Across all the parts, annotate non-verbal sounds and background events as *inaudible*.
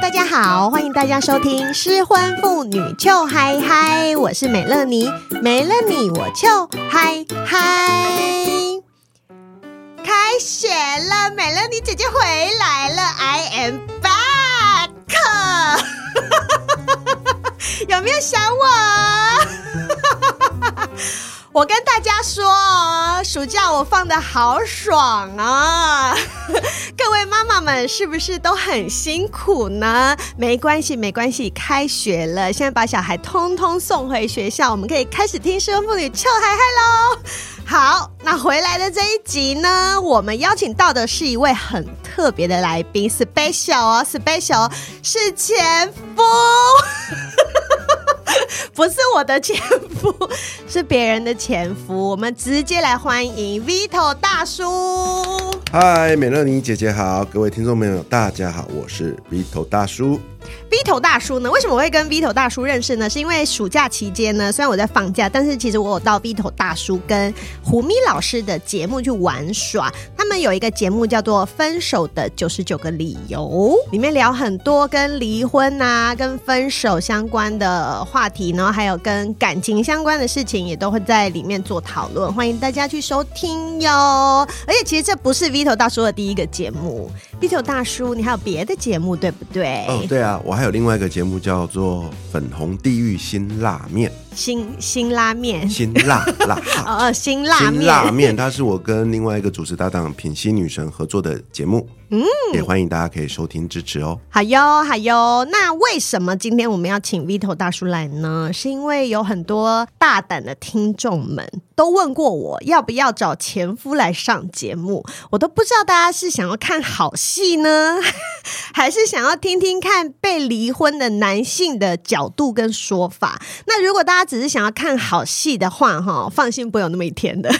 大家好，欢迎大家收听失婚妇女秋嗨嗨，我是美乐妮，没了你我就嗨嗨。开学了，美乐妮姐姐回来了，I am back，*laughs* 有没有想我？我跟大家说，暑假我放得好爽啊！*laughs* 各位妈妈们是不是都很辛苦呢？没关系，没关系，开学了，现在把小孩通通送回学校，我们可以开始听失婚妇女秋嗨嗨喽！好，那回来的这一集呢，我们邀请到的是一位很特别的来宾，special 哦，special 是前夫。*laughs* 不是我的前夫，*laughs* 是别人的前夫。我们直接来欢迎 Vito 大叔。嗨，美乐妮姐姐好，各位听众朋友大家好，我是 Vito 大叔。Vito 大叔呢？为什么我会跟 Vito 大叔认识呢？是因为暑假期间呢，虽然我在放假，但是其实我有到 Vito 大叔跟胡咪老师的节目去玩耍。他们有一个节目叫做《分手的九十九个理由》，里面聊很多跟离婚啊、跟分手相关的话题，然后还有跟感情相关的事情，也都会在里面做讨论。欢迎大家去收听哟！而且其实这不是 Vito 大叔的第一个节目，Vito 大叔，你还有别的节目对不对？哦，对啊。我还有另外一个节目叫做《粉红地狱辛辣面》，辛辛拉面，辛辣辣 *laughs* 哦，辛辣面，辛辣面，它是我跟另外一个主持搭档品心女神合作的节目。嗯，也欢迎大家可以收听支持哦。好哟，好哟。那为什么今天我们要请 Vito 大叔来呢？是因为有很多大胆的听众们都问过我要不要找前夫来上节目，我都不知道大家是想要看好戏呢，*laughs* 还是想要听听看被离婚的男性的角度跟说法。那如果大家只是想要看好戏的话，哈，放心，不会有那么一天的。*laughs*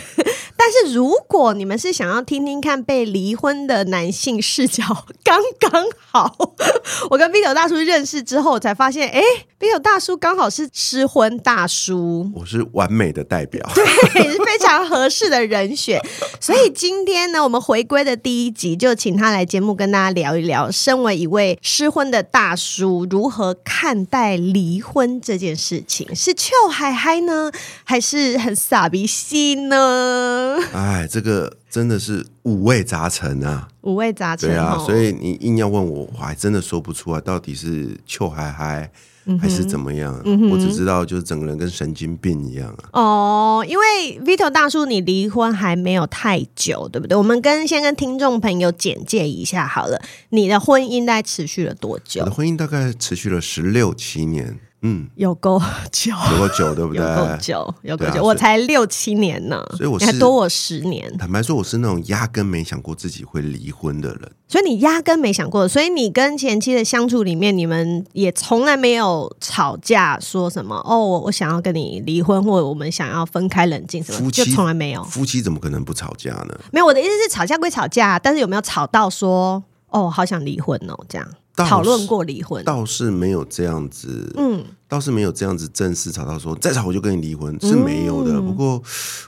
但是如果你们是想要听听看被离婚的男性视角，刚刚好。*laughs* 我跟 Vito 大叔认识之后，才发现，哎，Vito 大叔刚好是失婚大叔，我是完美的代表，对，是非常合适的人选。*laughs* 所以今天呢，我们回归的第一集，就请他来节目跟大家聊一聊，身为一位失婚的大叔，如何看待离婚这件事情？是秋嗨嗨呢，还是很傻逼心呢？哎，这个真的是五味杂陈啊，五味杂陈。对啊，所以你硬要问我，我还真的说不出来，到底是秋嗨嗨还是怎么样？嗯、我只知道就是整个人跟神经病一样啊。哦，因为 Vito 大叔，你离婚还没有太久，对不对？我们跟先跟听众朋友简介一下好了，你的婚姻大概持续了多久？我的婚姻大概持续了十六七年。嗯，有够久，有够久，对不对？有够久，有够久，我才六七年呢，所以我是你还多我十年。坦白说，我是那种压根没想过自己会离婚的人。所以你压根没想过，所以你跟前妻的相处里面，你们也从来没有吵架，说什么哦，我我想要跟你离婚，或者我们想要分开冷静什么，就从来没有。夫妻怎么可能不吵架呢？没有，我的意思是吵架归吵架，但是有没有吵到说哦，好想离婚哦，这样。讨论过离婚，倒是没有这样子，嗯，倒是没有这样子正式吵到说再吵我就跟你离婚是没有的。嗯、不过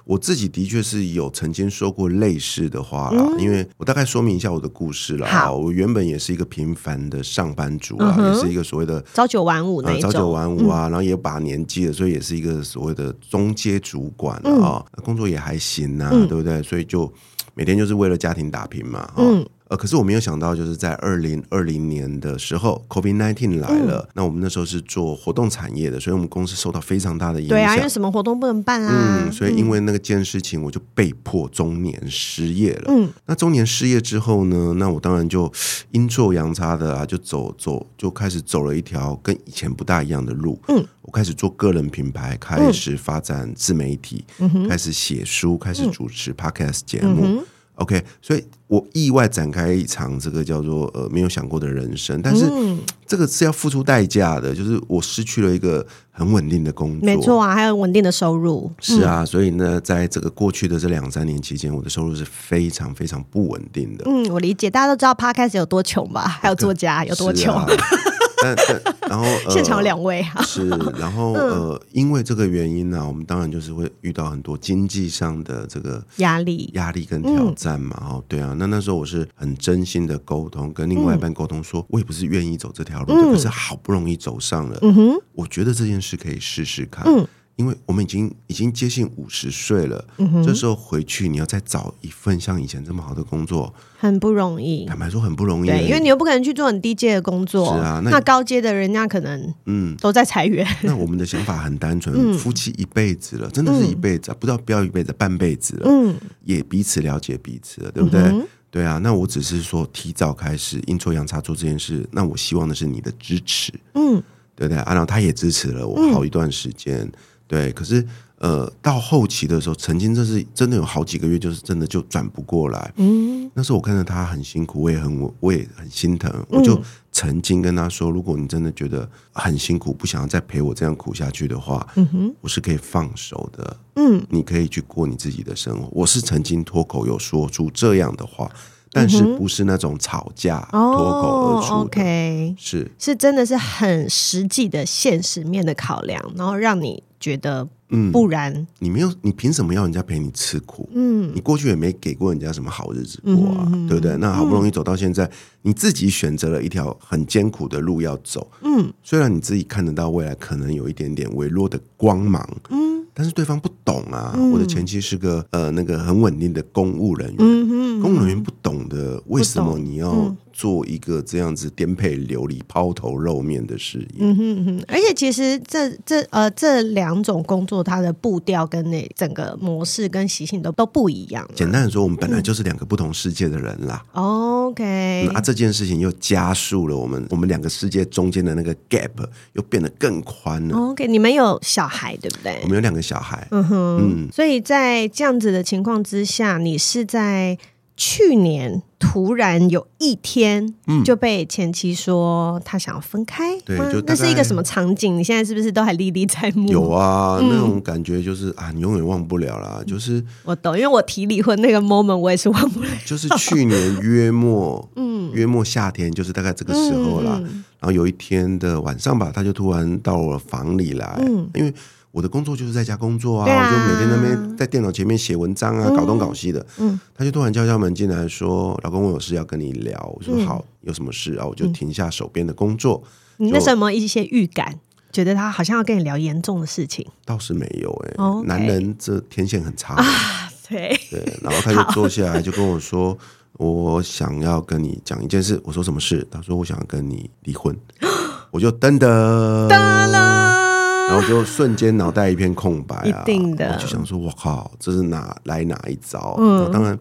我自己的确是有曾经说过类似的话啦，嗯、因为我大概说明一下我的故事啦。好，我原本也是一个平凡的上班族啊，嗯、也是一个所谓的朝九晚五那种，呃、朝九晚五啊，嗯、然后也把年纪了，所以也是一个所谓的中阶主管啊，嗯、工作也还行啊，嗯、对不对？所以就每天就是为了家庭打拼嘛，嗯。呃，可是我没有想到，就是在二零二零年的时候，COVID-19 来了。嗯、那我们那时候是做活动产业的，所以我们公司受到非常大的影响。对啊，因为什么活动不能办啊？嗯，所以因为那个件事情，我就被迫中年失业了。嗯，那中年失业之后呢？那我当然就阴错阳差的啊，就走走，就开始走了一条跟以前不大一样的路。嗯，我开始做个人品牌，开始发展自媒体，嗯、开始写书，开始主持 Podcast 节目。OK，所以我意外展开一场这个叫做呃没有想过的人生，但是这个是要付出代价的，就是我失去了一个很稳定的工作，没错啊，还有稳定的收入，是啊，所以呢，在这个过去的这两三年期间，我的收入是非常非常不稳定的。嗯，我理解，大家都知道 Podcast 有多穷吧？还有作家有多穷。*laughs* *laughs* 但但然后、呃、现场两位哈是，然后呃，因为这个原因呢、啊，我们当然就是会遇到很多经济上的这个压力、压力跟挑战嘛。哦、嗯，对啊，那那时候我是很真心的沟通，跟另外一半沟通说，我也不是愿意走这条路可是好不容易走上了，嗯哼，我觉得这件事可以试试看。嗯因为我们已经已经接近五十岁了，这时候回去你要再找一份像以前这么好的工作，很不容易。坦白说很不容易，对，因为你又不可能去做很低阶的工作，是啊，那，那高阶的人家可能嗯。都在裁员。那我们的想法很单纯，嗯、夫妻一辈子了，真的是一辈子，嗯、不知道不要一辈子，半辈子了，嗯，也彼此了解彼此了，对不对？嗯、对啊，那我只是说提早开始阴错阳差做这件事，那我希望的是你的支持，嗯，对不对？啊，然后他也支持了我好一段时间，嗯、对，可是。呃，到后期的时候，曾经这是真的有好几个月，就是真的就转不过来。嗯，那时候我看到他很辛苦，我也很我我也很心疼。我就曾经跟他说，如果你真的觉得很辛苦，不想要再陪我这样苦下去的话，嗯哼，我是可以放手的。嗯，你可以去过你自己的生活。我是曾经脱口有说出这样的话，但是不是那种吵架脱口而出的。OK，是是真的是很实际的现实面的考量，然后让你觉得。嗯，不然你没有，你凭什么要人家陪你吃苦？嗯，你过去也没给过人家什么好日子过啊，嗯、对不对？那好不容易走到现在，你自己选择了一条很艰苦的路要走。嗯，虽然你自己看得到未来可能有一点点微弱的光芒。嗯。但是对方不懂啊，我的前妻是个呃那个很稳定的公务人员，公务人员不懂的，为什么你要做一个这样子颠沛流离、抛头露面的事业？嗯哼哼，而且其实这这呃这两种工作，它的步调跟那整个模式跟习性都都不一样。简单的说，我们本来就是两个不同世界的人啦。嗯、OK，那、这件事情又加速了我们我们两个世界中间的那个 gap 又变得更宽了。OK，你们有小孩对不对？我们有两个。小孩，嗯哼，嗯，所以在这样子的情况之下，你是在去年突然有一天就被前妻说他想要分开，对，就那是一个什么场景？你现在是不是都还历历在目？有啊，那种感觉就是啊，你永远忘不了啦。就是我懂，因为我提离婚那个 moment，我也是忘不了。就是去年约末，*laughs* 嗯，约末夏天，就是大概这个时候啦。然后有一天的晚上吧，他就突然到我房里来，嗯，因为。我的工作就是在家工作啊，啊我就每天在那边在电脑前面写文章啊，嗯、搞东搞西的。嗯，他就突然敲敲门进来说：“老公，我有事要跟你聊。”我说：“好，有什么事啊？”我就停下手边的工作。你那什么一些预感？觉得他好像要跟你聊严重的事情？倒是没有哎、男人这天线很差啊。对对，然后他就坐下来就跟我说：“我想要跟你讲一件事。”我说：“什么事？”他说：“我想要跟你离婚。”我就噔噔噔了。然后就瞬间脑袋一片空白啊！一定的，我就想说，我靠，这是哪来哪一招？嗯，当然，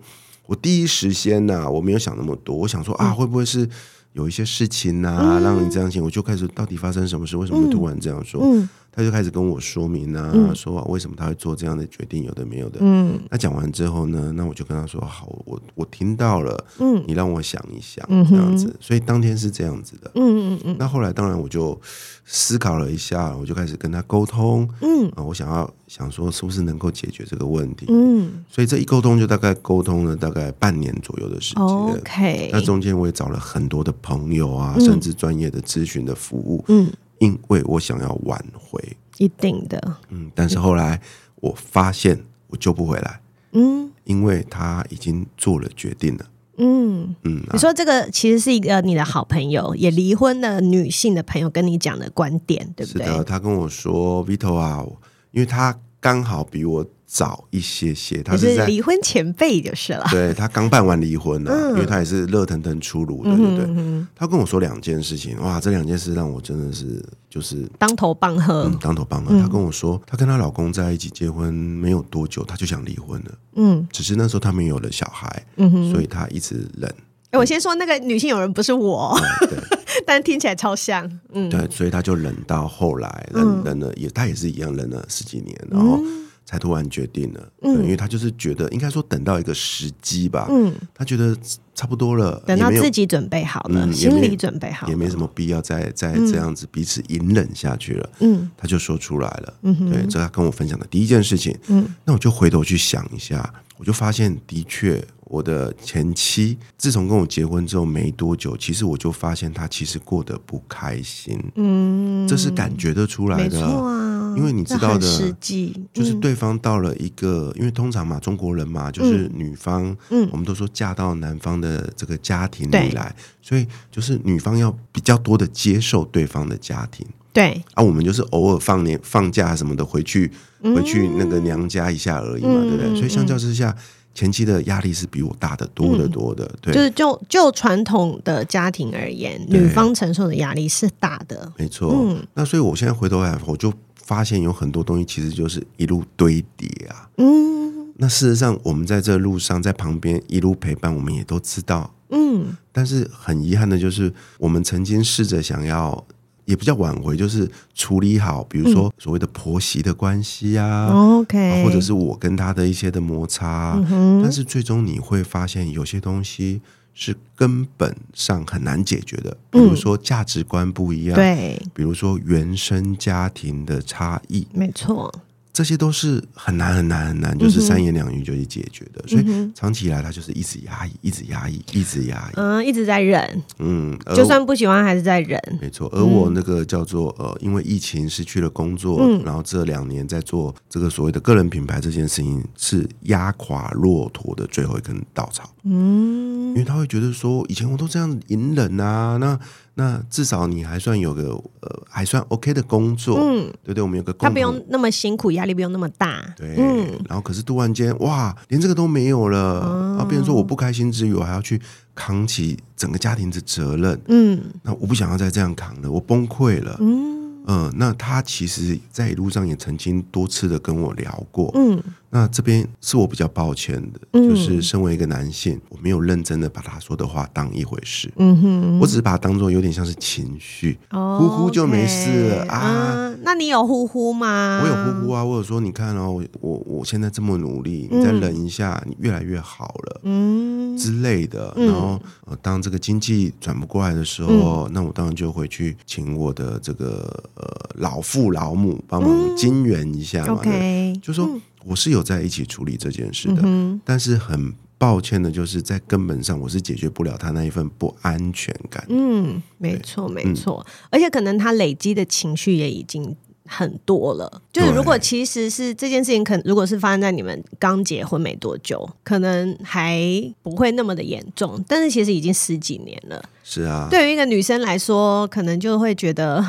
我第一时间呐、啊，我没有想那么多，我想说啊，会不会是有一些事情啊，让你这样想？我就开始到底发生什么事？为什么会突然这样说？嗯。他就开始跟我说明啊，嗯、说为什么他会做这样的决定，有的没有的。嗯，那讲完之后呢，那我就跟他说：“好，我我听到了，嗯，你让我想一想，这样子。嗯”所以当天是这样子的。嗯嗯嗯。那后来当然我就思考了一下，我就开始跟他沟通。嗯啊，我想要想说是不是能够解决这个问题。嗯，所以这一沟通就大概沟通了大概半年左右的时间。OK，那中间我也找了很多的朋友啊，嗯、甚至专业的咨询的服务。嗯。因为我想要挽回，一定的，嗯，但是后来我发现我救不回来，嗯，因为他已经做了决定了，嗯嗯。你说这个其实是一个你的好朋友，也离婚的女性的朋友跟你讲的观点，对不对？是的，他跟我说，Vito 啊，因为他刚好比我。早一些些，他是离婚前辈就是了。对，他刚办完离婚呢，嗯、因为他也是热腾腾出炉的，对不对？他跟我说两件事情，哇，这两件事让我真的是就是当头棒喝，嗯，当头棒喝。嗯、他跟我说，她跟她老公在一起结婚没有多久，她就想离婚了。嗯，只是那时候他没有了小孩，嗯哼，所以她一直忍。哎，我先说那个女性友人不是我，*laughs* 但听起来超像。嗯，对，所以他就忍到后来，忍忍了也，他也是一样忍了十几年，然后。嗯才突然决定了，嗯，因为他就是觉得，应该说等到一个时机吧，嗯，他觉得差不多了，等到自己准备好了，心理准备好了，也没什么必要再再这样子彼此隐忍下去了，嗯，他就说出来了，嗯，对，这是他跟我分享的第一件事情，嗯，那我就回头去想一下，我就发现的确，我的前妻，自从跟我结婚之后没多久，其实我就发现她其实过得不开心。嗯，这是感觉得出来的。没错啊，因为你知道的，实际就是对方到了一个，因为通常嘛，中国人嘛，就是女方，嗯，我们都说嫁到男方的这个家庭里来，所以就是女方要比较多的接受对方的家庭。对。啊，我们就是偶尔放年放假什么的回去，回去那个娘家一下而已嘛，嗯、对不对？所以相较之下。前期的压力是比我大的多得多的，对，就是就就传统的家庭而言，女方承受的压力是大的，没错。嗯，那所以我现在回头来，我就发现有很多东西其实就是一路堆叠啊。嗯，那事实上，我们在这路上在旁边一路陪伴，我们也都知道。嗯，但是很遗憾的就是，我们曾经试着想要。也比较挽回，就是处理好，比如说所谓的婆媳的关系啊、嗯、，OK，或者是我跟他的一些的摩擦，嗯、但是最终你会发现有些东西是根本上很难解决的，比如说价值观不一样，对、嗯，比如说原生家庭的差异，没错。这些都是很难很难很难，就是三言两语就去解决的，嗯、所以长期以来他就是一直压抑，一直压抑，一直压抑，嗯，一直在忍，嗯，就算不喜欢还是在忍，没错。而我那个叫做呃，因为疫情失去了工作，嗯、然后这两年在做这个所谓的个人品牌这件事情，是压垮骆驼的最后一根稻草，嗯，因为他会觉得说，以前我都这样隐忍啊，那。那至少你还算有个呃还算 OK 的工作，嗯，对不对？我们有个工作，他不用那么辛苦，压力不用那么大，对。嗯，然后可是突然间哇，连这个都没有了，啊、哦，变成说我不开心之余，我还要去扛起整个家庭的责任，嗯，那我不想要再这样扛了，我崩溃了，嗯。嗯，那他其实，在一路上也曾经多次的跟我聊过。嗯，那这边是我比较抱歉的，嗯、就是身为一个男性，我没有认真的把他说的话当一回事。嗯哼，我只是把它当做有点像是情绪，哦、呼呼就没事了 okay, 啊、嗯。那你有呼呼吗？我有呼呼啊，我有说，你看哦，我我我现在这么努力，你再忍一下，你越来越好了，嗯之类的。然后，呃，当这个经济转不过来的时候，嗯、那我当然就回去请我的这个。呃，老父老母帮忙金援一下嘛，OK，就说我是有在一起处理这件事的，嗯、但是很抱歉的，就是在根本上我是解决不了他那一份不安全感。嗯，没错没错，嗯、而且可能他累积的情绪也已经很多了。就是如果其实是这件事情，可能如果是发生在你们刚结婚没多久，可能还不会那么的严重，但是其实已经十几年了。是啊，对于一个女生来说，可能就会觉得。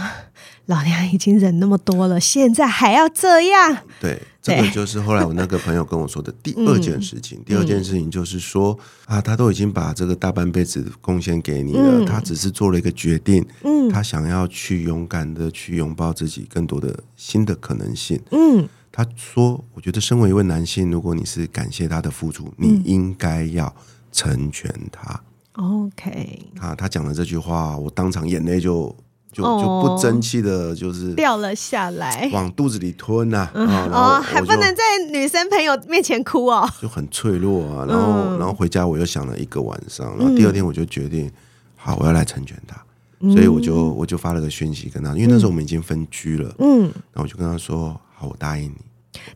老娘已经忍那么多了，现在还要这样？对，这个就是后来我那个朋友跟我说的第二件事情。嗯、第二件事情就是说、嗯、啊，他都已经把这个大半辈子贡献给你了，嗯、他只是做了一个决定，嗯，他想要去勇敢的去拥抱自己更多的新的可能性。嗯，他说，我觉得身为一位男性，如果你是感谢他的付出，你应该要成全他。OK，啊，他讲了这句话，我当场眼泪就。就就不争气的，就是掉了下来，往肚子里吞呐。哦，还不能在女生朋友面前哭哦，就很脆弱啊。然后，然后回家我又想了一个晚上，然后第二天我就决定，好，我要来成全他。所以我就我就发了个讯息跟他，因为那时候我们已经分居了。嗯，然后我就跟他说，好，我答应你。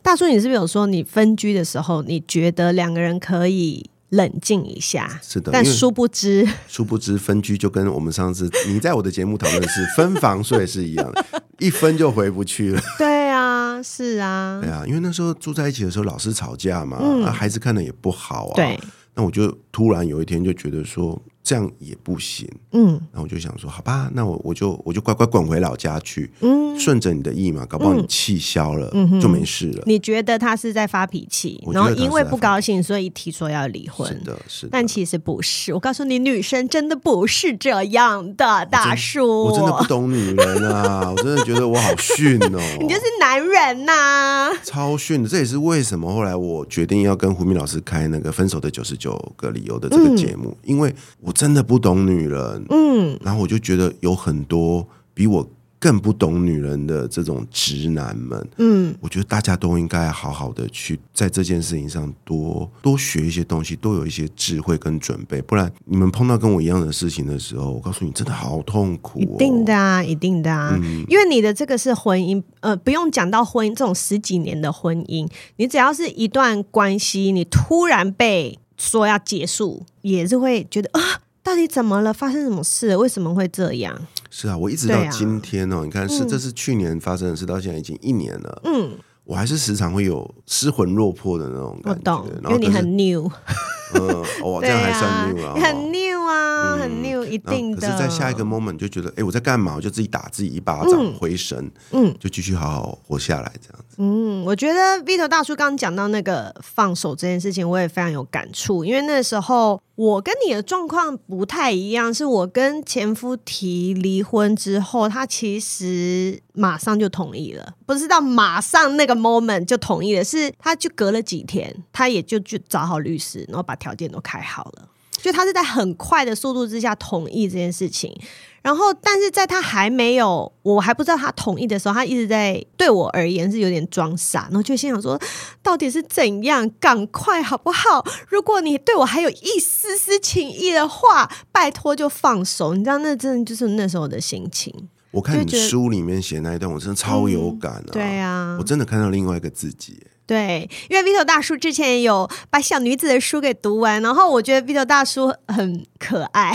大叔，你是不是有说你分居的时候，你觉得两个人可以？冷静一下，是的，但殊不知，*laughs* 殊不知分居就跟我们上次你在我的节目讨论是 *laughs* 分房睡是一样的，一分就回不去了。对啊，是啊，对啊，因为那时候住在一起的时候老是吵架嘛，嗯、啊，孩子看的也不好啊。对，那我就突然有一天就觉得说。这样也不行，嗯，然后我就想说，好吧，那我我就我就乖乖滚回老家去，嗯，顺着你的意嘛，搞不好你气消了，嗯，就没事了。你觉得他是在发脾气，然后因为不高兴，所以提出要离婚，是的，是的，但其实不是。我告诉你，女生真的不是这样的，大叔，我真的不懂女人啊，*laughs* 我真的觉得我好逊哦，你就是男人呐，超逊的。这也是为什么后来我决定要跟胡明老师开那个分手的九十九个理由的这个节目，因为我。真的不懂女人，嗯，然后我就觉得有很多比我更不懂女人的这种直男们，嗯，我觉得大家都应该好好的去在这件事情上多多学一些东西，多有一些智慧跟准备，不然你们碰到跟我一样的事情的时候，我告诉你，真的好痛苦哦。一定的啊，一定的啊，嗯，因为你的这个是婚姻，呃，不用讲到婚姻这种十几年的婚姻，你只要是一段关系，你突然被。说要结束，也是会觉得啊，到底怎么了？发生什么事？为什么会这样？是啊，我一直到今天哦，啊、你看是、嗯、这是去年发生的事，到现在已经一年了。嗯，我还是时常会有失魂落魄的那种感觉。我懂，因为你很 new。*laughs* 嗯，哦，这样还算 new 啊，很 new 啊，很 new，一定的。可是，在下一个 moment 就觉得，哎，我在干嘛？我就自己打自己一巴掌，回神，嗯，就继续好好活下来，这样子。嗯，我觉得 Vito 大叔刚刚讲到那个放手这件事情，我也非常有感触，因为那时候我跟你的状况不太一样，是我跟前夫提离婚之后，他其实马上就同意了，不是到马上那个 moment 就同意了，是他就隔了几天，他也就去找好律师，然后把条件都开好了，就他是在很快的速度之下同意这件事情。然后，但是在他还没有，我还不知道他同意的时候，他一直在对我而言是有点装傻，然后就心想说，到底是怎样？赶快好不好？如果你对我还有一丝丝情意的话，拜托就放手。你知道，那真的就是那时候的心情。我看你书里面写那一段，我真的超有感啊！嗯、对啊，我真的看到另外一个自己。对，因为 Vito 大叔之前有把小女子的书给读完，然后我觉得 Vito 大叔很可爱。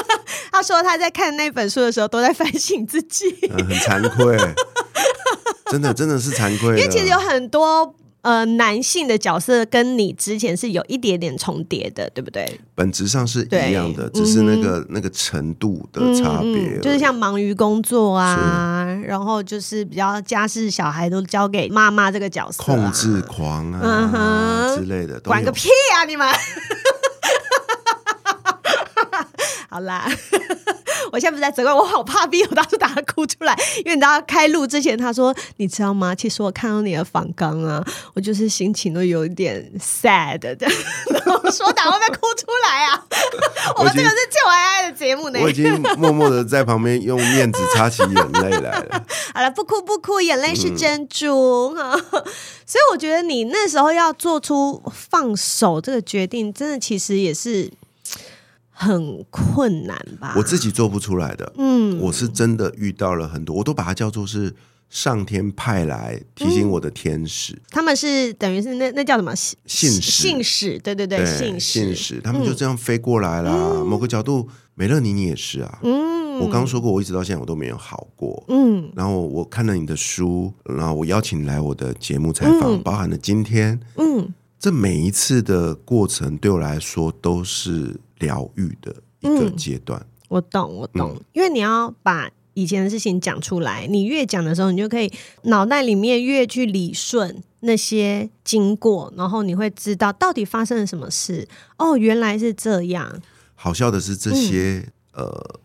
*laughs* 他说他在看那本书的时候都在反省自己，嗯、很惭愧，真的真的是惭愧。*laughs* 因为其实有很多呃男性的角色跟你之前是有一点点重叠的，对不对？本质上是一样的，只是那个、嗯、那个程度的差别、嗯。就是像忙于工作啊，然后就是比较家事小孩都交给妈妈这个角色、啊，控制狂啊、嗯、哼之类的，管个屁啊你们！*laughs* 好啦，我现在不是在责怪我，好怕逼我当初打他哭出来，因为你知道开录之前他说，你知道吗？其实我看到你的访纲啊，我就是心情都有一点 sad 的，*laughs* 然后说打会不会哭出来啊？我们这个是救爱爱的节目呢，我已经默默的在旁边用面纸擦起眼泪来了。*laughs* 好了，不哭不哭，眼泪是珍珠。嗯、*laughs* 所以我觉得你那时候要做出放手这个决定，真的其实也是。很困难吧？我自己做不出来的。嗯，我是真的遇到了很多，我都把它叫做是上天派来提醒我的天使。嗯、他们是等于是那那叫什么信使？信使？对对对，对信使。信使，他们就这样飞过来啦。嗯、某个角度，美乐妮你也是啊。嗯，我刚刚说过，我一直到现在我都没有好过。嗯，然后我看了你的书，然后我邀请你来我的节目采访，嗯、包含了今天。嗯。这每一次的过程对我来说都是疗愈的一个阶段。嗯，我懂，我懂，嗯，因为你要把以前的事情讲出来，你越讲的时候，你就可以脑袋里面越去理顺那些经过，然后你会知道到底发生了什么事。哦，原来是这样。好笑的是，这些，嗯，呃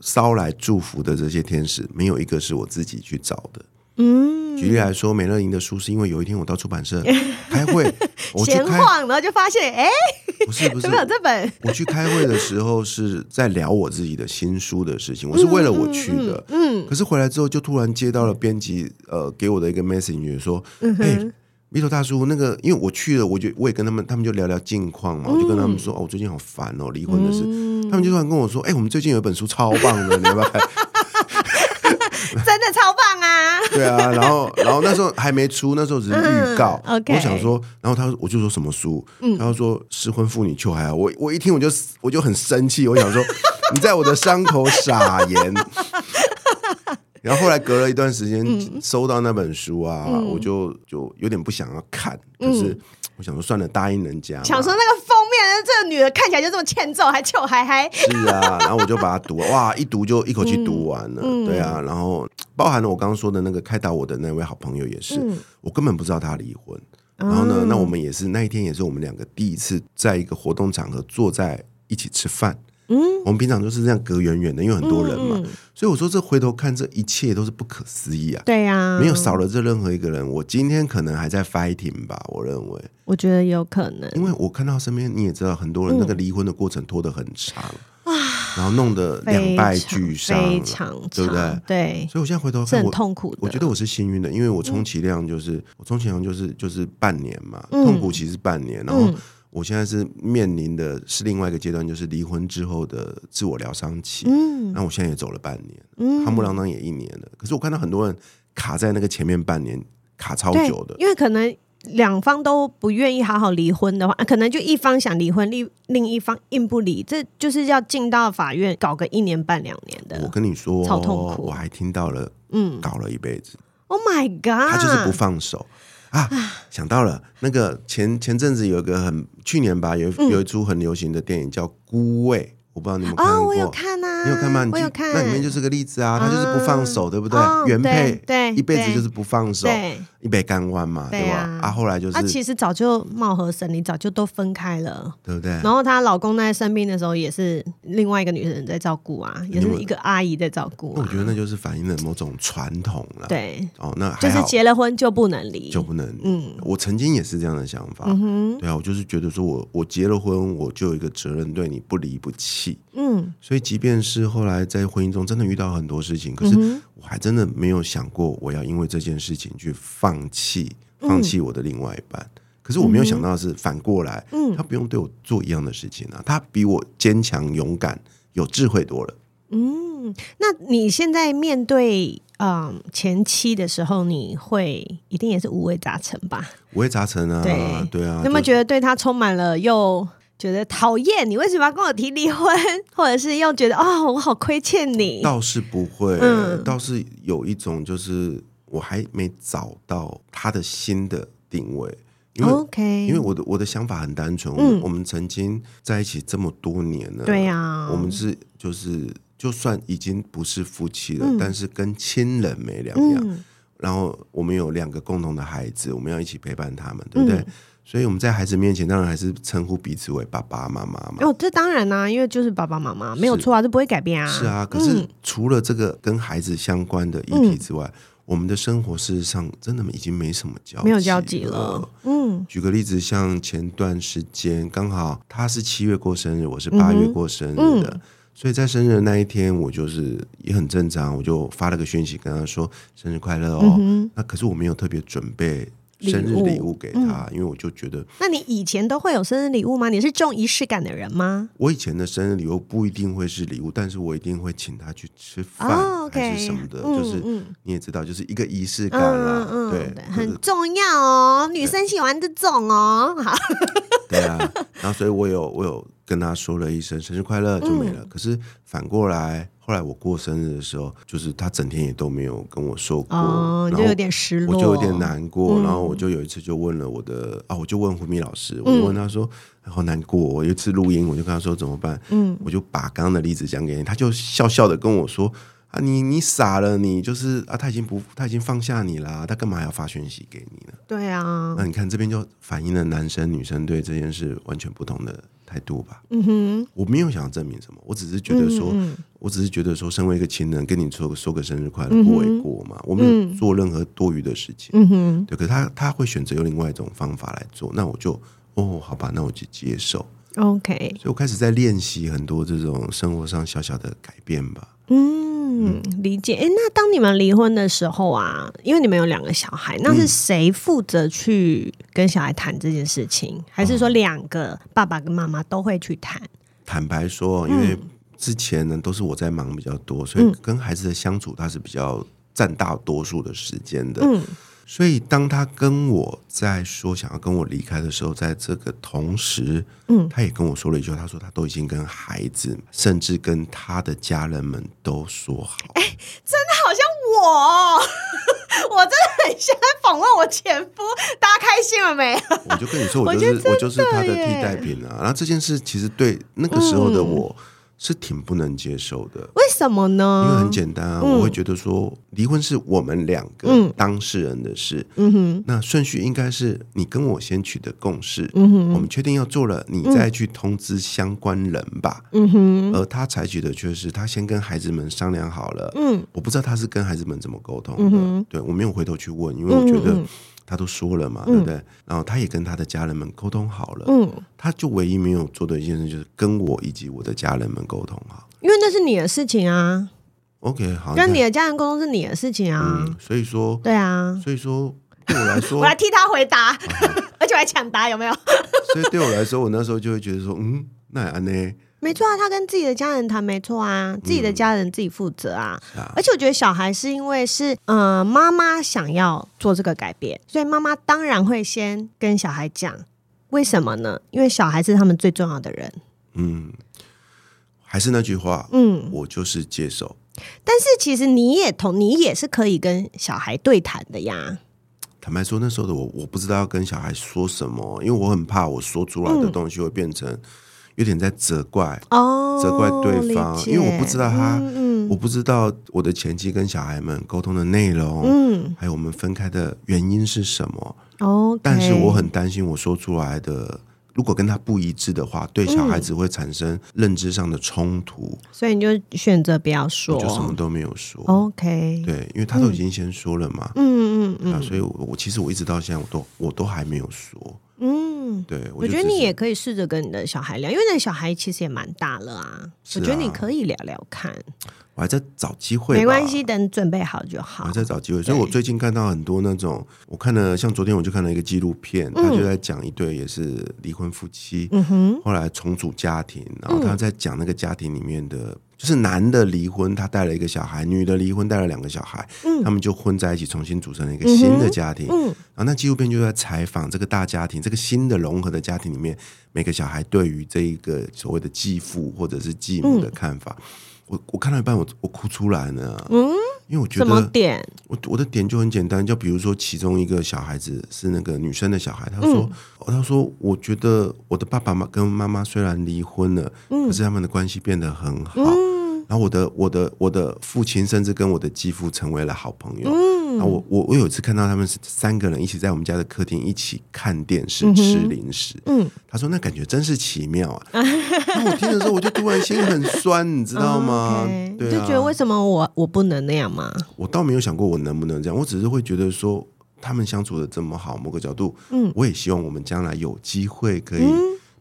捎来祝福的这些天使，没有一个是我自己去找的。嗯，举例来说，美乐妮的书是因为有一天我到出版社 *laughs* 开会，我闲晃，然后就发现，哎，不是不是，这本。*laughs* 我去开会的时候是在聊我自己的新书的事情，我是为了我去的。嗯，可是回来之后就突然接到了编辑呃给我的一个 message 说，哎，Vito 大叔，那个因为我去了，我就我也跟他们，他们就聊聊近况嘛，我就跟他们说，哦，我最近好烦哦，离婚的事。他们就突然跟我说，哎，我们最近有一本书超棒的，*laughs* 你要不要看？对啊，然后然后那时候还没出，那时候只是预告。嗯 okay、我想说，然后他我就说什么书？嗯、他说失婚妇女求还好。我我一听我就我就很生气，我想说你在我的伤口撒盐。*laughs* 然后后来隔了一段时间，嗯、收到那本书啊，嗯、我就就有点不想要看，可是。嗯我想说算了，答应人家。想说那个这个女的看起来就这么欠揍，还臭还还。是啊，*laughs* 然后我就把它读，哇，一读就一口气读完了。嗯、对啊，然后包含了我刚刚说的那个开导我的那位好朋友也是，嗯、我根本不知道他离婚。然后呢，嗯、那我们也是那一天也是我们两个第一次在一个活动场合坐在一起吃饭。嗯，我们平常就是这样隔远远的，因为很多人嘛，嗯、所以我说这回头看这一切都是不可思议啊。对呀、啊，没有少了这任何一个人，我今天可能还在 fighting 吧，我认为。我觉得有可能，因为我看到身边你也知道，很多人那个离婚的过程拖得很长然后弄得两败俱伤，非常对不对？对，所以我现在回头看，很痛苦。我觉得我是幸运的，因为我充其量就是、嗯、我充其量就是就是半年嘛，痛苦其实半年，然后。嗯我现在是面临的是另外一个阶段，就是离婚之后的自我疗伤期。嗯，那我现在也走了半年，嗯，夯不啷当也一年了。可是我看到很多人卡在那个前面半年，卡超久的，因为可能两方都不愿意好好离婚的话，可能就一方想离婚，另另一方硬不离，这就是要进到法院搞个一年半两年的。我跟你说，超痛苦。我还听到了，嗯，搞了一辈子。Oh my god！他就是不放手啊！想到了那个前前阵子有一个很去年吧，有有一出很流行的电影叫《孤味》。我不知道你们看过，哦，我有看呐，啊，你有看吗？我有看，那里面就是个例子啊，他就是不放手，对不对？原配对，一辈子就是不放手，一杯干弯嘛，对吧？啊，后来就是，他其实早就貌合神离，早就都分开了，对不对？然后她老公在生病的时候，也是另外一个女人在照顾啊，也是一个阿姨在照顾。我觉得那就是反映了某种传统了，对。哦，那就是结了婚就不能离，就不能。嗯，我曾经也是这样的想法，对啊，我就是觉得说我我结了婚，我就有一个责任对你不离不弃，嗯。所以，即便是后来在婚姻中真的遇到很多事情，可是我还真的没有想过我要因为这件事情去放弃放弃我的另外一半。可是我没有想到的是反过来，嗯他不用对我做一样的事情啊，他比我坚强、勇敢、有智慧多了。嗯，那你现在面对嗯前妻的时候，你会一定也是五味杂陈吧？五味杂陈啊，对对啊，有没有觉得对他充满了又？觉得讨厌，你为什么要跟我提离婚？或者是又觉得哦，我好亏欠你？倒是不会，嗯、倒是有一种就是我还没找到他的新的定位。因为 OK，因为我的我的想法很单纯，嗯、我们曾经在一起这么多年了，对呀、啊，我们是就是就算已经不是夫妻了，嗯、但是跟亲人没两样。嗯、然后我们有两个共同的孩子，我们要一起陪伴他们，对不对？嗯所以我们在孩子面前，当然还是称呼彼此为爸爸妈妈嘛。哦，这当然啦、啊，因为就是爸爸妈妈没有错啊，这不会改变啊。是啊，可是除了这个跟孩子相关的议题之外，嗯、我们的生活事实上真的已经没什么交集，没有交集了。嗯，举个例子，像前段时间刚好他是七月过生日，我是八月过生日的，嗯、所以在生日的那一天，我就是也很正常，我就发了个讯息跟他说生日快乐哦。嗯、那可是我没有特别准备。生日礼物给他，因为我就觉得，那你以前都会有生日礼物吗？你是重仪式感的人吗？我以前的生日礼物不一定会是礼物，但是我一定会请他去吃饭，还是什么的，就是你也知道，就是一个仪式感啦，对，很重要哦，女生喜欢这种哦，好，对啊，*laughs* 然后所以我有我有跟他说了一声生日快乐就没了，可是反过来。后来我过生日的时候，就是他整天也都没有跟我说过，哦、然后就有点失落，我就有点难过。嗯、然后我就有一次就问了我的啊，我就问胡咪老师，我就问他说：“嗯、好难过。”我有一次录音，我就跟他说怎么办？嗯，我就把刚刚的例子讲给你，他就笑笑的跟我说：“啊，你你傻了，你就是啊，他已经不他已经放下你了，他干嘛还要发讯息给你呢？”对啊，那你看这边就反映了男生女生对这件事完全不同的态度吧，嗯哼，我没有想要证明什么，我只是觉得说，嗯嗯我只是觉得说，身为一个情人，跟你说个说个生日快乐不为过嘛，嗯、我没有做任何多余的事情，嗯哼，对，可是他他会选择用另外一种方法来做，那我就哦，好吧，那我就接受，OK，所以我开始在练习很多这种生活上小小的改变吧，嗯。嗯，理解。哎，那当你们离婚的时候啊，因为你们有两个小孩，那是谁负责去跟小孩谈这件事情？嗯、还是说两个爸爸跟妈妈都会去谈？坦白说，因为之前呢都是我在忙比较多，所以跟孩子的相处他是比较占大多数的时间的。嗯。所以，当他跟我在说想要跟我离开的时候，在这个同时，嗯，他也跟我说了一句话，他说他都已经跟孩子，甚至跟他的家人们都说好。哎，真的好像我，*laughs* 我真的很像在访问我前夫，大家开心了没？我就跟你说，我就是 *laughs* 我，我就是他的替代品啊。然后这件事其实对那个时候的我。嗯是挺不能接受的，为什么呢？因为很简单啊，嗯、我会觉得说，离婚是我们两个当事人的事，嗯哼，那顺序应该是你跟我先取得共识，嗯哼，我们确定要做了，你再去通知相关人吧，嗯哼，而他采取的却是他先跟孩子们商量好了，嗯，我不知道他是跟孩子们怎么沟通的，嗯、对，我没有回头去问，因为我觉得。他都说了嘛，对不对？嗯、然后他也跟他的家人们沟通好了，嗯，他就唯一没有做的一件事就是跟我以及我的家人们沟通好，因为那是你的事情啊。OK，好，跟你的家人沟通是你的事情啊。嗯、所以说，对啊，所以说对我来说，*laughs* 我来替他回答，*laughs* 而且我还抢答，有没有？所以对我来说，我那时候就会觉得说，嗯，那安呢？没错啊，他跟自己的家人谈没错啊，自己的家人自己负责啊。嗯、而且我觉得小孩是因为是呃妈妈想要做这个改变，所以妈妈当然会先跟小孩讲，为什么呢？因为小孩是他们最重要的人。嗯，还是那句话，嗯，我就是接受。但是其实你也同你也是可以跟小孩对谈的呀。坦白说，那时候的我，我不知道要跟小孩说什么，因为我很怕我说出来的东西会变成有点在责怪哦，责怪对方，因为我不知道他，嗯嗯、我不知道我的前妻跟小孩们沟通的内容，嗯，还有我们分开的原因是什么。哦，但是我很担心我说出来的。如果跟他不一致的话，对小孩子会产生认知上的冲突，嗯，所以你就选择不要说，就什么都没有说。OK，对，因为他都已经先说了嘛。嗯嗯嗯，啊，所以我，我其实我一直到现在，我都我都还没有说。嗯，对，我，我觉得你也可以试着跟你的小孩聊，因为那小孩其实也蛮大了啊。啊我觉得你可以聊聊看。我还在找机会，没关系，等准备好就好。我还在找机会，所以我最近看到很多那种，我看了，像昨天我就看了一个纪录片，他就在讲一对也是离婚夫妻，嗯哼，后来重组家庭，然后他在讲那个家庭里面的，就是男的离婚，他带了一个小孩，女的离婚带了两个小孩，他们就混在一起，重新组成了一个新的家庭。嗯，然后那纪录片就在采访这个大家庭，这个新的融合的家庭里面，每个小孩对于这一个所谓的继父或者是继母的看法。我我看到一半，我我哭出来了。嗯，因为我觉得，什么点？我我的点就很简单，就比如说，其中一个小孩子是那个女生的小孩，他说，嗯、他说，我觉得我的爸爸妈跟妈妈虽然离婚了，嗯、可是他们的关系变得很好。嗯然后我的我的我的父亲甚至跟我的继父成为了好朋友。嗯，然后我我我有一次看到他们是三个人一起在我们家的客厅一起看电视、嗯、吃零食。嗯，他说那感觉真是奇妙啊。*laughs* 那我听的时候我就突然心很酸，你知道吗？Okay, 对啊，就觉得为什么我我不能那样吗？我倒没有想过我能不能这样，我只是会觉得说他们相处的这么好，某个角度，嗯，我也希望我们将来有机会可以。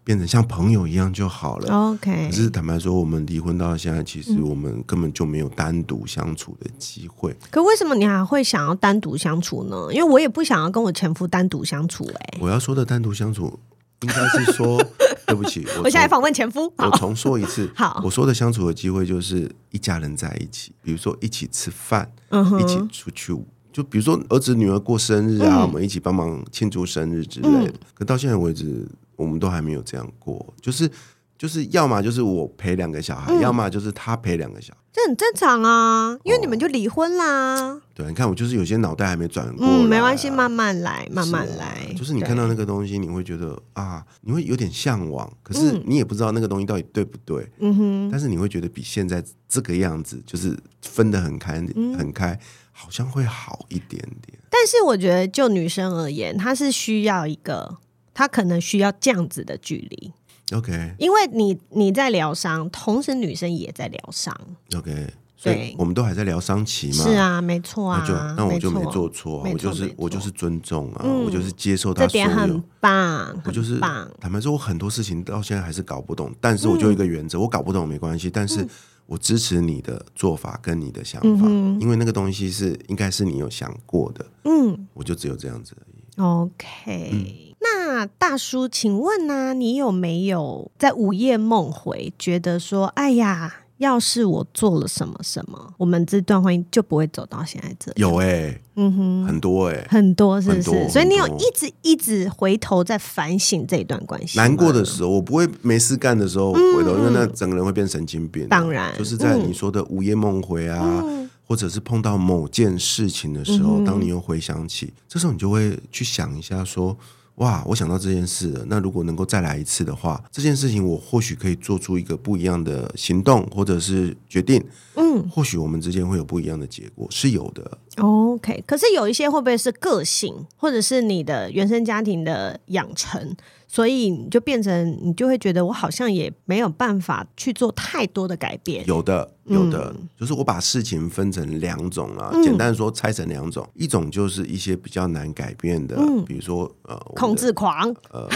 变成像朋友一样就好了。OK，可是坦白说，我们离婚到现在，其实我们根本就没有单独相处的机会。可为什么你还会想要单独相处呢？因为我也不想要跟我前夫单独相处。哎，我要说的单独相处，应该是说，*laughs* 对不起，我现在访问前夫。我重说一次，好，我说的相处的机会就是一家人在一起，比如说一起吃饭，嗯，一起出去，就比如说儿子女儿过生日啊，我们一起帮忙庆祝生日之类的。可到现在为止。我们都还没有这样过，就是就是，要么就是我陪两个小孩，嗯、要么就是他陪两个小孩，这很正常啊，因为你们就离婚啦。哦、对，你看我就是有些脑袋还没转过来、啊，嗯，没关系，慢慢来，慢慢来。是啊、就是你看到那个东西，你会觉得啊，你会有点向往，可是你也不知道那个东西到底对不对。嗯哼，但是你会觉得比现在这个样子，就是分得很开，嗯、很开，好像会好一点点。但是我觉得，就女生而言，她是需要一个。他可能需要这样子的距离，OK，因为你你在疗伤，同时女生也在疗伤，OK，所以我们都还在疗伤期嘛，是啊，没错啊，那就那我就没做错，我就是我就是尊重啊，我就是接受他，这点很棒，我就是坦白说，我很多事情到现在还是搞不懂，但是我就一个原则，我搞不懂没关系，但是我支持你的做法跟你的想法，因为那个东西是应该是你有想过的，嗯，我就只有这样子而已，OK。那大叔，请问呢、啊？你有没有在午夜梦回，觉得说，哎呀，要是我做了什么什么，我们这段婚姻就不会走到现在这里？有哎、欸，嗯哼，很多哎、欸，很多是不是？所以你有一直一直回头在反省这一段关系。难过的时候，我不会没事干的时候回头，嗯、因为那整个人会变神经病。当然，就是在你说的午夜梦回啊，嗯、或者是碰到某件事情的时候，嗯、当你又回想起，这时候你就会去想一下说。哇！我想到这件事了。那如果能够再来一次的话，这件事情我或许可以做出一个不一样的行动，或者是决定。嗯，或许我们之间会有不一样的结果，是有的。OK，可是有一些会不会是个性，或者是你的原生家庭的养成？所以你就变成，你就会觉得我好像也没有办法去做太多的改变。有的，有的，嗯、就是我把事情分成两种啊，嗯、简单说拆成两种，一种就是一些比较难改变的，嗯、比如说呃，控制狂，呃、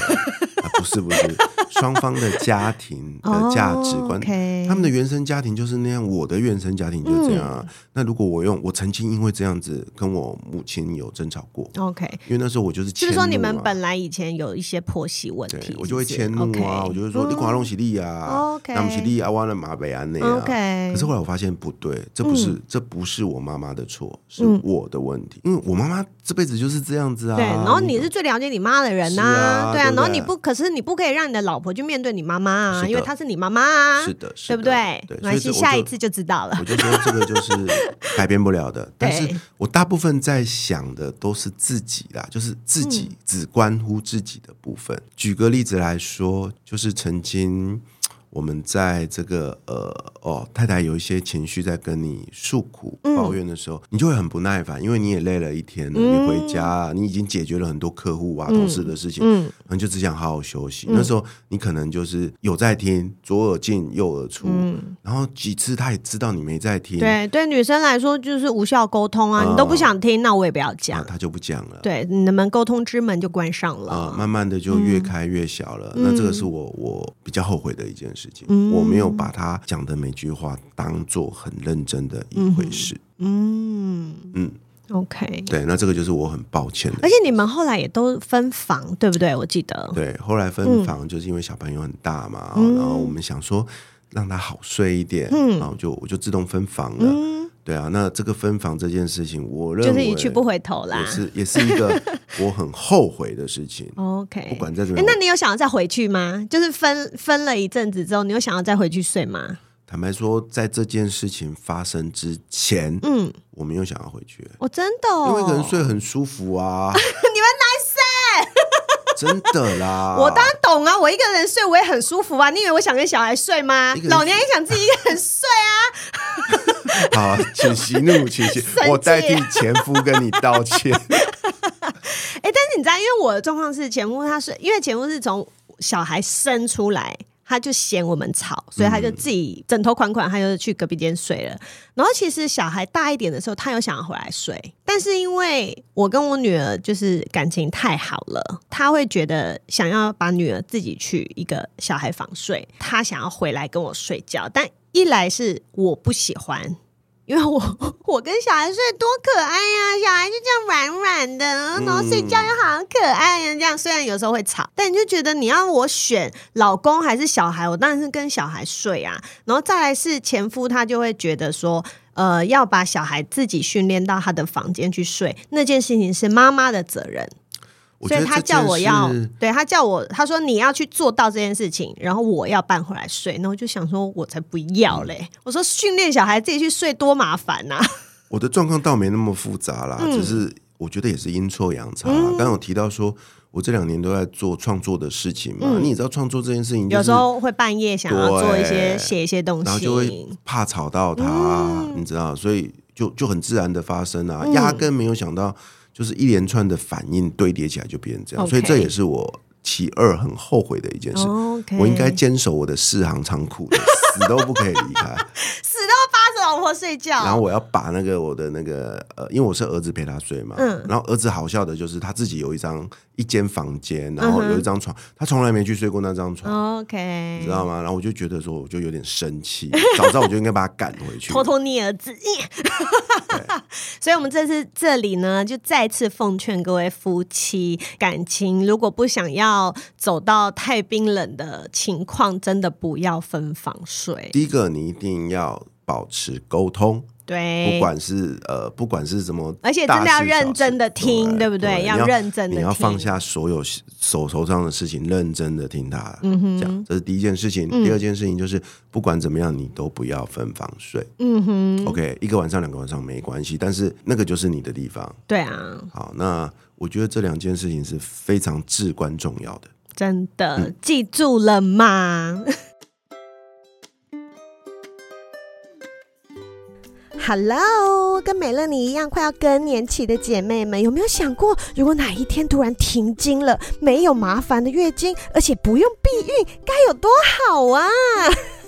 啊，不是不是，双方的家庭的价值观，他们的原生家庭就是那样，我的原生家庭就是这样啊。嗯、那如果我用我曾经因为这样样子跟我母亲有争吵过。OK，因为那时候我就是、啊、就是说你们本来以前有一些婆媳问题我就会迁怒啊我就会说你管弄起力啊，那么喜力啊，忘了马北安那啊。OK，可是后来我发现不对，这不是、嗯、这不是我妈妈的错，是我的问题，嗯、因为我妈妈这辈子就是这样子啊。对，然后你是最了解你妈的人呐、啊啊，对啊，然后你不，可是你不可以让你的老婆去面对你妈妈啊，因为她是你妈妈啊，是的，是的，对不对？对，没关系，下一次就知道了。我就说这个就是 *laughs* 改变不了的，但是我大部分在想的都是自己啦，就是自己只关乎自己的部分。嗯、举个例子来说，就是曾经。我们在这个呃哦，太太有一些情绪在跟你诉苦抱怨的时候，嗯，你就会很不耐烦，因为你也累了一天了，嗯，你回家，你已经解决了很多客户啊、同事的事情，嗯，你就只想好好休息，嗯。那时候你可能就是有在听，左耳进右耳出，嗯，然后几次他也知道你没在听。对对，女生来说就是无效沟通啊，嗯，你都不想听，那我也不要讲，他就不讲了。对，你们沟通之门就关上了，啊，慢慢的就越开越小了。嗯，那这个是我我比较后悔的一件事。嗯、我没有把他讲的每句话当做很认真的一回事。嗯嗯，OK，对，那这个就是我很抱歉的。而且你们后来也都分房，对不对？我记得。对，后来分房就是因为小朋友很大嘛，嗯、然后我们想说让他好睡一点，嗯、然后就我就自动分房了。嗯对啊，那这个分房这件事情，我认为就是一去不回头啦，也是也是一个 *laughs* 我很后悔的事情。*laughs* OK，不管在这边，那你有想要再回去吗？就是分分了一阵子之后，你有想要再回去睡吗？坦白说，在这件事情发生之前，嗯，我没有想要回去。我、哦、真的、哦，因为一个人睡很舒服啊。*laughs* 你们男生。真的啦，*laughs* 我当然懂啊！我一个人睡我也很舒服啊！你以为我想跟小孩睡吗？老娘也想自己一个人睡啊！*laughs* 好啊，请息怒，请息，我代替前夫跟你道歉。*laughs* 哎、欸，但是你知道，因为我的状况是前夫他睡，因为前夫是从小孩生出来。他就嫌我们吵，所以他就自己枕头款款，他就去隔壁间睡了。然后其实小孩大一点的时候，他有想要回来睡，但是因为我跟我女儿就是感情太好了，他会觉得想要把女儿自己去一个小孩房睡，他想要回来跟我睡觉。但一来是我不喜欢。因为我 *laughs* 我跟小孩睡多可爱呀，小然后睡觉又好可爱呀，这样虽然有时候会吵，但你就觉得你要我选老公还是小孩，我当然是跟小孩睡啊。然后再来是前夫，他就会觉得说，呃，要把小孩自己训练到他的房间去睡，那件事情是妈妈的责任。所以他叫我要，对他叫我，他说你要去做到这件事情，然后我要搬回来睡。然后我就想说，我才不要嘞！嗯、我说训练小孩自己去睡多麻烦呐、啊。我的状况倒没那么复杂啦，嗯、只是我觉得也是阴错阳差。刚刚有提到说，我这两年都在做创作的事情嘛，嗯、你也知道创作这件事情、就是，有时候会半夜想要做一些写一些东西，然后就会怕吵到他，嗯、你知道，所以就就很自然的发生啊，压、嗯、根没有想到。就是一连串的反应堆叠起来就变成这样.所以这也是我其二很后悔的一件事。Oh. 我应该坚守我的四行仓库，死都不可以离开，*laughs* 老婆睡觉。然后我要把那个我的那个呃，因为我是儿子陪他睡嘛，嗯，然后儿子好笑的就是他自己有一张。一间房间，然后有一张床，uh. 他从来没去睡过那张床，OK，你知道吗？然后我就觉得说，我就有点生气，早知道我就应该把他赶回去，偷偷捏儿子。*laughs* 所以，我们这次这里呢，就再次奉劝各位夫妻，感情如果不想要走到太冰冷的情况，真的不要分房睡。第一个，你一定要保持沟通。对，不管是呃，不管是什么，而且真的要认真的听，对，对不对，对？要认真的听，你要放下所有手头上的事情，认真的听他。嗯哼，这样这是第一件事情。嗯、第二件事情就是，不管怎么样，你都不要分房睡。嗯哼，OK，一个晚上、两个晚上没关系，但是那个就是你的地方。对啊。好，那我觉得这两件事情是非常至关重要的。真的，嗯、记住了吗？Hello，跟美乐妮一样快要更年期的姐妹们，有没有想过，如果哪一天突然停经了，没有麻烦的月经，而且不用避孕，该有多好啊！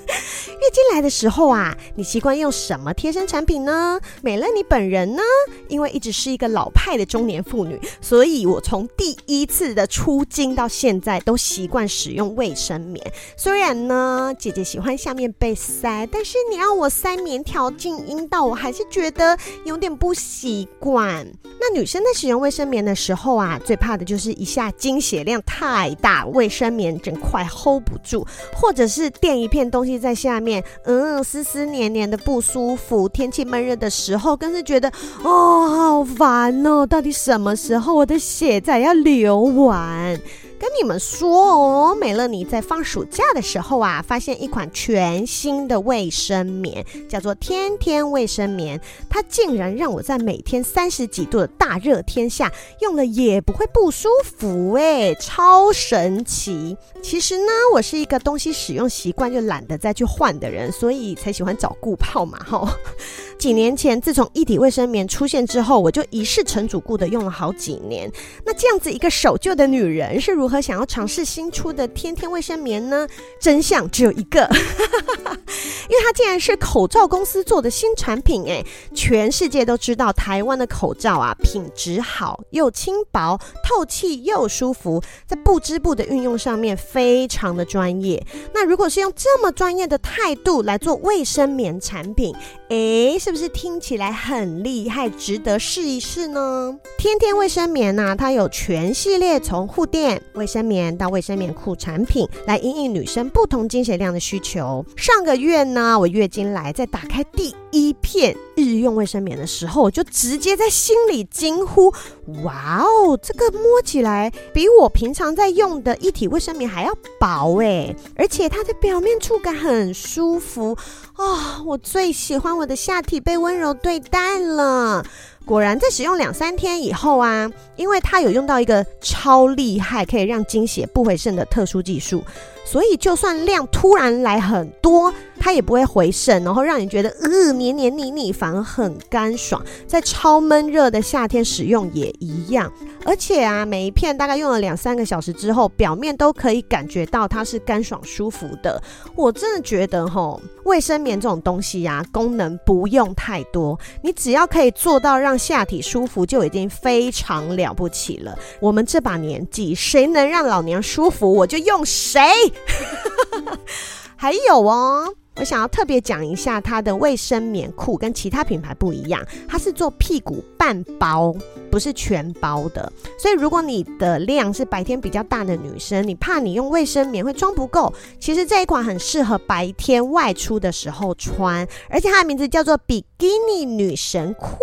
*laughs* 月经来的时候啊，你习惯用什么贴身产品呢？美乐你本人呢，因为一直是一个老派的中年妇女，所以我从第一次的初经到现在都习惯使用卫生棉。虽然呢，姐姐喜欢下面被塞，但是你要我塞棉条进阴道，我还是觉得有点不习惯。那女生在使用卫生棉的时候啊，最怕的就是一下经血量太大，卫生棉整块 hold 不住，或者是垫一片东西在下面，嗯，湿湿黏黏的不舒服。天气闷热的时候，更是觉得哦，好烦哦，到底什么时候我的血才要流完？跟你们说哦，美乐妮在放暑假的时候啊，发现一款全新的卫生棉，叫做天天卫生棉。它竟然让我在每天三十几度的大热天下用了也不会不舒服，诶，超神奇！其实呢，我是一个东西使用习惯就懒得再去换的人，所以才喜欢找固泡嘛，吼。*laughs* 几年前，自从一体卫生棉出现之后，我就一试成主顾的用了好几年。那这样子一个守旧的女人是如何想要尝试新出的天天卫生棉呢？真相只有一个，*laughs* 因为它竟然是口罩公司做的新产品。哎，全世界都知道台湾的口罩啊，品质好，又轻薄，透气又舒服，在布织布的运用上面非常的专业。那如果是用这么专业的态度来做卫生棉产品，哎。是不是听起来很厉害，值得试一试呢？天天卫生棉呢、它有全系列从护垫、卫生棉到卫生棉裤产品，来应应女生不同经血量的需求。上个月呢，我月经来，在打开第一片日用卫生棉的时候，我就直接在心里惊呼：“哇哦，这个摸起来比我平常在用的一体卫生棉还要薄哎，而且它的表面触感很舒服。”啊、哦，我最喜欢我的下体被温柔对待了。果然，在使用两三天以后啊，因为它有用到一个超厉害可以让精血不回渗的特殊技术，所以就算量突然来很多，它也不会回渗，然后让你觉得呃黏黏腻腻，反而很干爽。在超闷热的夏天使用也一样。而且啊，每一片大概用了两三个小时之后，表面都可以感觉到它是干爽舒服的。我真的觉得吼，卫生棉这种东西呀、功能不用太多，你只要可以做到让下体舒服，就已经非常了不起了。我们这把年纪，谁能让老娘舒服，我就用谁。*laughs* 还有哦。我想要特别讲一下它的卫生棉裤跟其他品牌不一样，它是做屁股半包，不是全包的。所以如果你的量是白天比较大的女生，你怕你用卫生棉会装不够，其实这一款很适合白天外出的时候穿，而且它的名字叫做比基尼女神裤，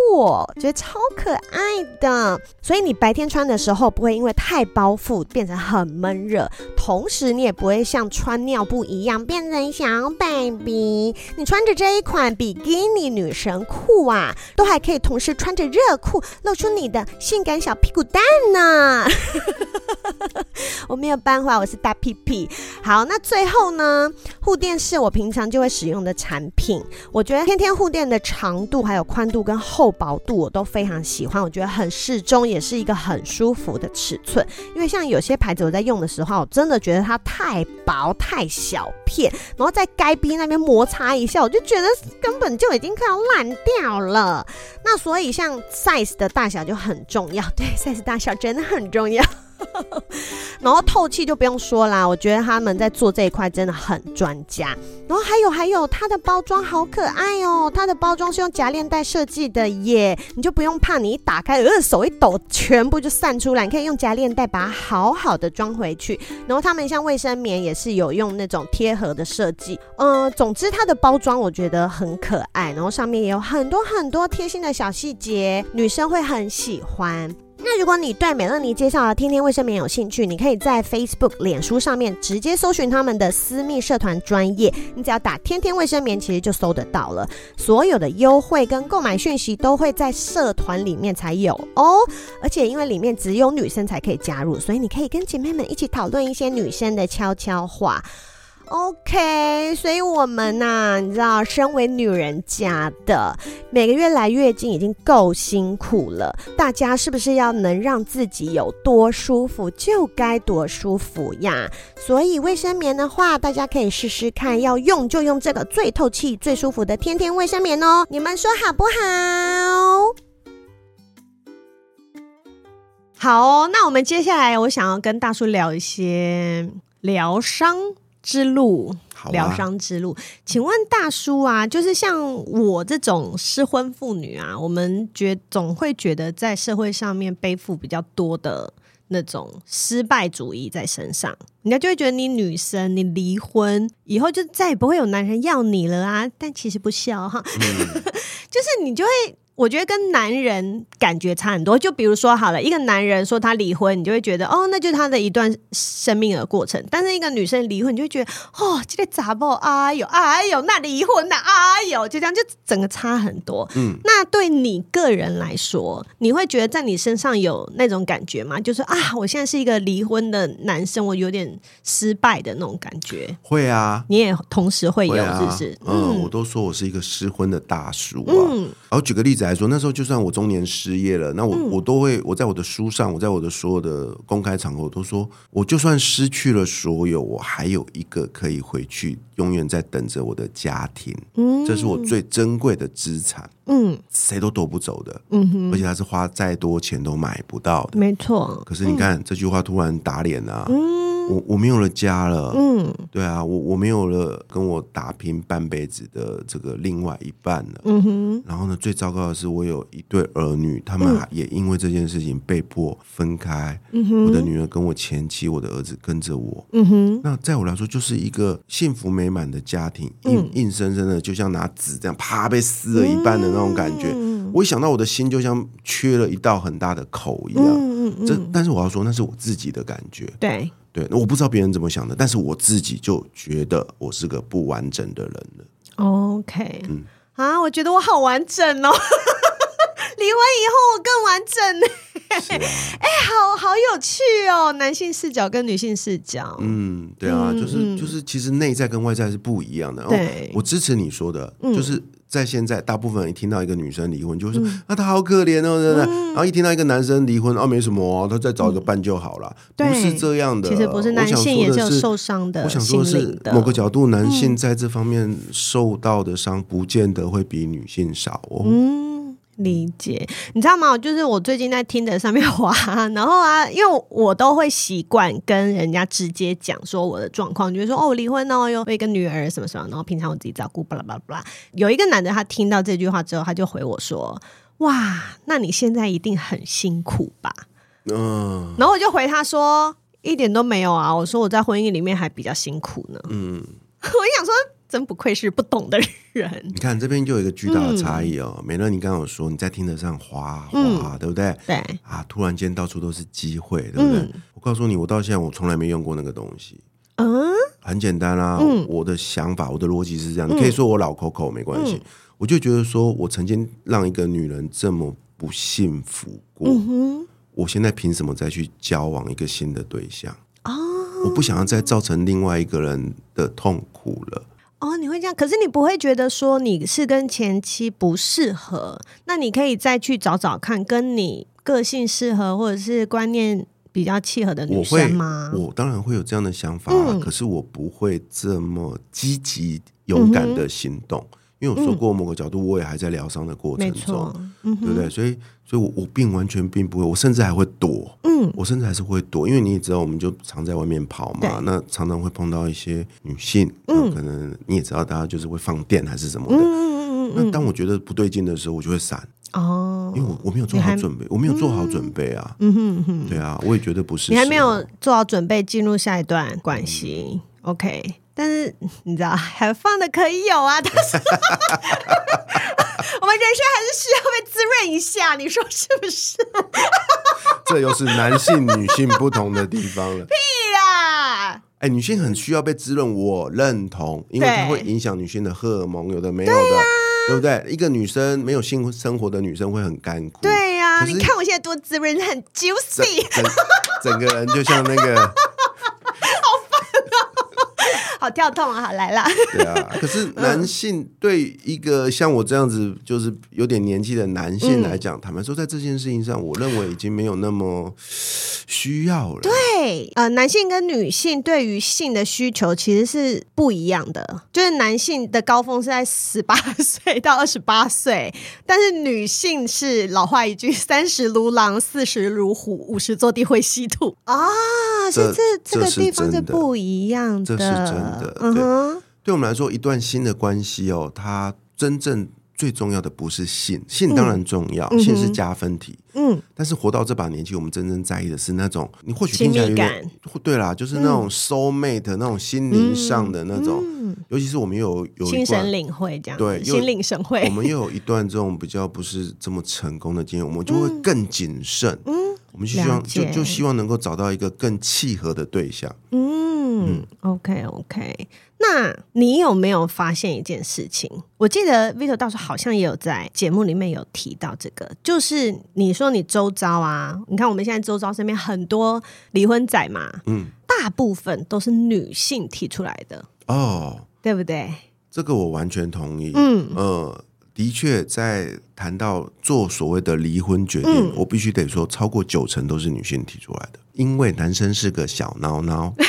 觉得超可爱的。所以你白天穿的时候不会因为太包覆变成很闷热，同时你也不会像穿尿布一样变成小 baby。比你穿着这一款比基尼女神裤啊，都还可以同时穿着热裤，露出你的性感小屁股蛋呢。*laughs* 我没有办法，我是大屁屁。好，那最后呢，护垫是我平常就会使用的产品。我觉得天天护垫的长度、还有宽度跟厚薄度我都非常喜欢，我觉得很适中，也是一个很舒服的尺寸。因为像有些牌子我在用的时候，我真的觉得它太薄、太小片，然后在该边那边。摩擦一下，我就觉得根本就已经快要烂掉了。那所以像 size 的大小就很重要，对，size 大小真的很重要。然后透气就不用说啦，我觉得他们在做这一块真的很专家。然后还有还有，它的包装好可爱哦，它的包装是用夹链袋设计的耶，你就不用怕你一打开，呃，手一抖，全部就散出来，你可以用夹链袋把它好好的装回去。然后他们像卫生棉也是有用那种贴合的设计，嗯、总之它的包装我觉得很可爱，然后上面也有很多很多贴心的小细节，女生会很喜欢。那如果你对美乐妮介绍的天天卫生棉有兴趣，你可以在 Facebook、脸书上面直接搜寻他们的私密社团专业，你只要打“天天卫生棉”，其实就搜得到了。所有的优惠跟购买讯息都会在社团里面才有哦，而且因为里面只有女生才可以加入，所以你可以跟姐妹们一起讨论一些女生的悄悄话。OK，所以我们呐、啊，你知道，身为女人家的，每个月来月经已经够辛苦了，大家是不是要能让自己有多舒服就该多舒服呀？所以卫生棉的话，大家可以试试看，要用就用这个最透气、最舒服的天天卫生棉哦，你们说好不好？好，那我们接下来我想要跟大叔聊一些疗伤。之路，疗伤之路，请问大叔啊，就是像我这种失婚妇女啊，我们觉总会觉得在社会上面背负比较多的那种失败主义在身上，人家就会觉得你女生，你离婚以后就再也不会有男人要你了啊，但其实不笑哈，嗯、*laughs* 就是你就会。我觉得跟男人感觉差很多，就比如说好了，一个男人说他离婚，你就会觉得哦，那就是他的一段生命的过程。但是一个女生离婚，你就会觉得哦，这个杂报？哎呦，哎呦，那离婚呐，哎呦，就这样，就整个差很多。嗯，那对你个人来说，你会觉得在你身上有那种感觉吗？就是啊，我现在是一个离婚的男生，我有点失败的那种感觉。会啊，你也同时会有，是不是？嗯，嗯，我都说我是一个失婚的大叔啊。嗯，然后举个例子。来说，那时候就算我中年失业了，那我、嗯、我都会我在我的书上，我在我的所有的公开场合我都说，我就算失去了所有，我还有一个可以回去，永远在等着我的家庭。嗯，这是我最珍贵的资产。嗯，谁都夺不走的。嗯哼，而且他是花再多钱都买不到的。没错。可是你看、嗯、这句话突然打脸啊。嗯。我我没有了家了，嗯，对啊，我我没有了跟我打拼半辈子的这个另外一半了，嗯哼。然后呢，最糟糕的是，我有一对儿女，他们也因为这件事情被迫分开。嗯哼，我的女儿跟我前妻，我的儿子跟着我。嗯哼，那在我来说，就是一个幸福美满的家庭，硬硬生生的，就像拿纸这样啪被撕了一半的那种感觉。我一想到我的心就像缺了一道很大的口一样。嗯嗯，这但是我要说，那是我自己的感觉。对。对，我不知道别人怎么想的，但是我自己就觉得我是个不完整的人了。OK，嗯啊，我觉得我好完整哦，*laughs* 离婚以后我更完整呢。*laughs* 哎好好有趣哦，男性视角跟女性视角。嗯，对啊，嗯、就是就是，其实内在跟外在是不一样的。对，我支持你说的，就是。嗯在现在，大部分人一听到一个女生离婚，就会说：“嗯、啊，她好可怜哦，真的。嗯”然后一听到一个男生离婚，哦、啊，没什么哦，他再找一个伴就好了。嗯、不是这样的，其实不是，男性也是有受伤的。我想说的是，某个角度，男性在这方面受到的伤，不见得会比女性少哦。嗯理解，你知道吗？就是我最近在听的上面滑，*laughs* 然后啊，因为我都会习惯跟人家直接讲说我的状况，就是说哦，我离婚哦，有一个女儿什么什么，然后平常我自己照顾，巴拉巴拉巴拉。有一个男的，他听到这句话之后，他就回我说：“哇，那你现在一定很辛苦吧？”嗯，然后我就回他说：“一点都没有啊，我说我在婚姻里面还比较辛苦呢。”嗯，*laughs* 我就想说。真不愧是不懂的人。你看这边就有一个巨大的差异哦。嗯、美乐，你刚刚有说你在听得上哗哗，嗯、对不对？对啊，突然间到处都是机会，对不对？嗯、我告诉你，我到现在我从来没用过那个东西。嗯，很简单啦、我的想法，我的逻辑是这样。你可以说我老 Coco 没关系。嗯、我就觉得说，我曾经让一个女人这么不幸福过。嗯、我现在凭什么再去交往一个新的对象？哦，我不想要再造成另外一个人的痛苦了。哦，你会这样，可是你不会觉得说你是跟前妻不适合？那你可以再去找找看，跟你个性适合或者是观念比较契合的女生吗？我，我当然会有这样的想法，嗯、可是我不会这么积极勇敢的行动。嗯因为我说过，某个角度我也还在疗伤的过程中，嗯、对不对？所以，所以我我并完全并不会，我甚至还会躲，嗯，我甚至还是会躲，因为你也知道，我们就常在外面跑嘛，那常常会碰到一些女性，嗯，可能你也知道，大家就是会放电还是什么的，嗯嗯嗯，那当我觉得不对劲的时候，我就会闪，哦，因为我我没有做好准备，我没有做好准备啊，嗯哼哼，对啊，我也觉得不是，你还没有做好准备进入下一段关系，嗯，OK。但是你知道，很放的可以有啊，但是 *laughs* 我们人生还是需要被滋润一下，你说是不是？这又是男性女性不同的地方了。*laughs* 屁啦！哎、欸，女性很需要被滋润，我认同，因为它会影响女性的荷尔蒙，有的没有的，对，啊、对不对？一个女生没有性生活的女生会很干枯。对呀、啊，你看我现在多滋润，很 juicy，整，整个人就像那个。好跳痛啊！好来啦。对啊，可是男性对一个像我这样子，就是有点年纪的男性来讲，嗯、坦白说，在这件事情上，我认为已经没有那么需要了。对，呃，男性跟女性对于性的需求其实是不一样的。就是男性的高峰是在十八岁到二十八岁，但是女性是老话一句：*laughs* 三十如狼，四十如虎，五十坐地会吸土啊！这这这个地方是不一样的，这是真的。嗯哼，对我们来说，一段新的关系哦，它真正。最重要的不是性，性当然重要，嗯、性是加分题。嗯，但是活到这把年纪，我们真正在意的是那种，你或许听起来有点对啦，就是那种 soul mate、嗯、那种心灵上的那种，嗯、尤其是我们又有有心神领会这样，对，心领神会。我们又有一段这种比较不是这么成功的经验，我们就会更谨慎。嗯，我们就希望就就希望能够找到一个更契合的对象。嗯，嗯，OK OK。那你有没有发现一件事情？我记得 Vito 大叔好像也有在节目里面有提到这个，就是你说你周遭啊，你看我们现在周遭身边很多离婚仔嘛，嗯，大部分都是女性提出来的哦，对不对？这个我完全同意。嗯呃，的确，在谈到做所谓的离婚决定，嗯、我必须得说，超过九成都是女性提出来的，因为男生是个小孬孬。*laughs*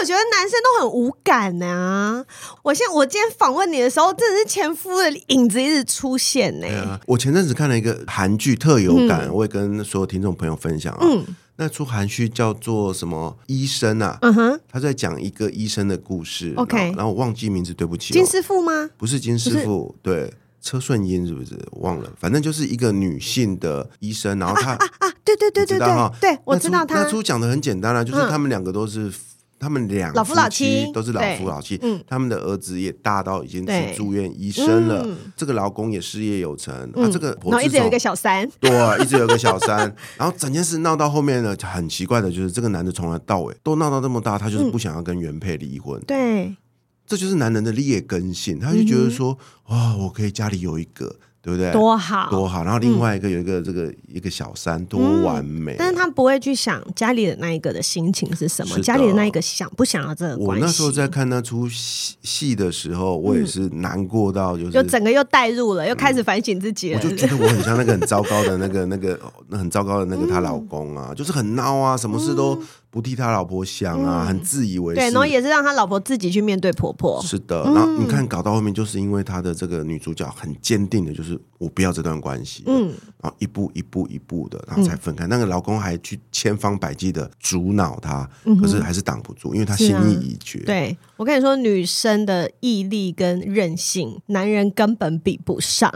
我觉得男生都很无感呐、啊。我现我今天访问你的时候，真的是前夫的影子一直出现呢、啊。我前阵子看了一个韩剧，特有感，嗯、我也跟所有听众朋友分享啊。嗯，那出韩剧叫做什么医生啊？嗯哼，他在讲一个医生的故事。OK，然后，然后我忘记名字，对不起、哦。金师傅吗？不是金师傅，对，车顺英是不是？忘了，反正就是一个女性的医生，然后他啊，啊，啊对对对对对，对我知道他。那出讲的很简单啊，就是他们两个都是。他们两老夫老妻都是老夫老妻，嗯，他们的儿子也大到已经去住院医生了。这个老公也事业有成，啊，这个然后一直有一个小三，*laughs* 对，一直有一个小三。*laughs* 然后整件事闹到后面呢，很奇怪的就是这个男的从来到尾都闹到这么大，他就是不想要跟原配离婚。对，这就是男人的劣根性，他就觉得说，哇，我可以家里有一个。对不对？多好，多好。然后另外一个有一个这个一个小三，多完美。但是他不会去想家里的那一个的心情是什么，家里的那一个想不想要这个。我那时候在看那出戏戏的时候，我也是难过到就是，就整个又带入了，又开始反省自己了。我就觉得我很像那个很糟糕的那个那个那很糟糕的那个她老公啊，就是很孬啊，什么事都。不替他老婆想啊，嗯、很自以为是。对，然后也是让他老婆自己去面对婆婆。是的，然后你看搞到后面，就是因为他的这个女主角很坚定的，就是我不要这段关系。嗯，然后一步一步一步的，然后才分开。嗯、那个老公还去千方百计的阻挠她，嗯、可是还是挡不住，因为他心意已决。啊、对，我跟你说，女生的毅力跟韧性，男人根本比不上。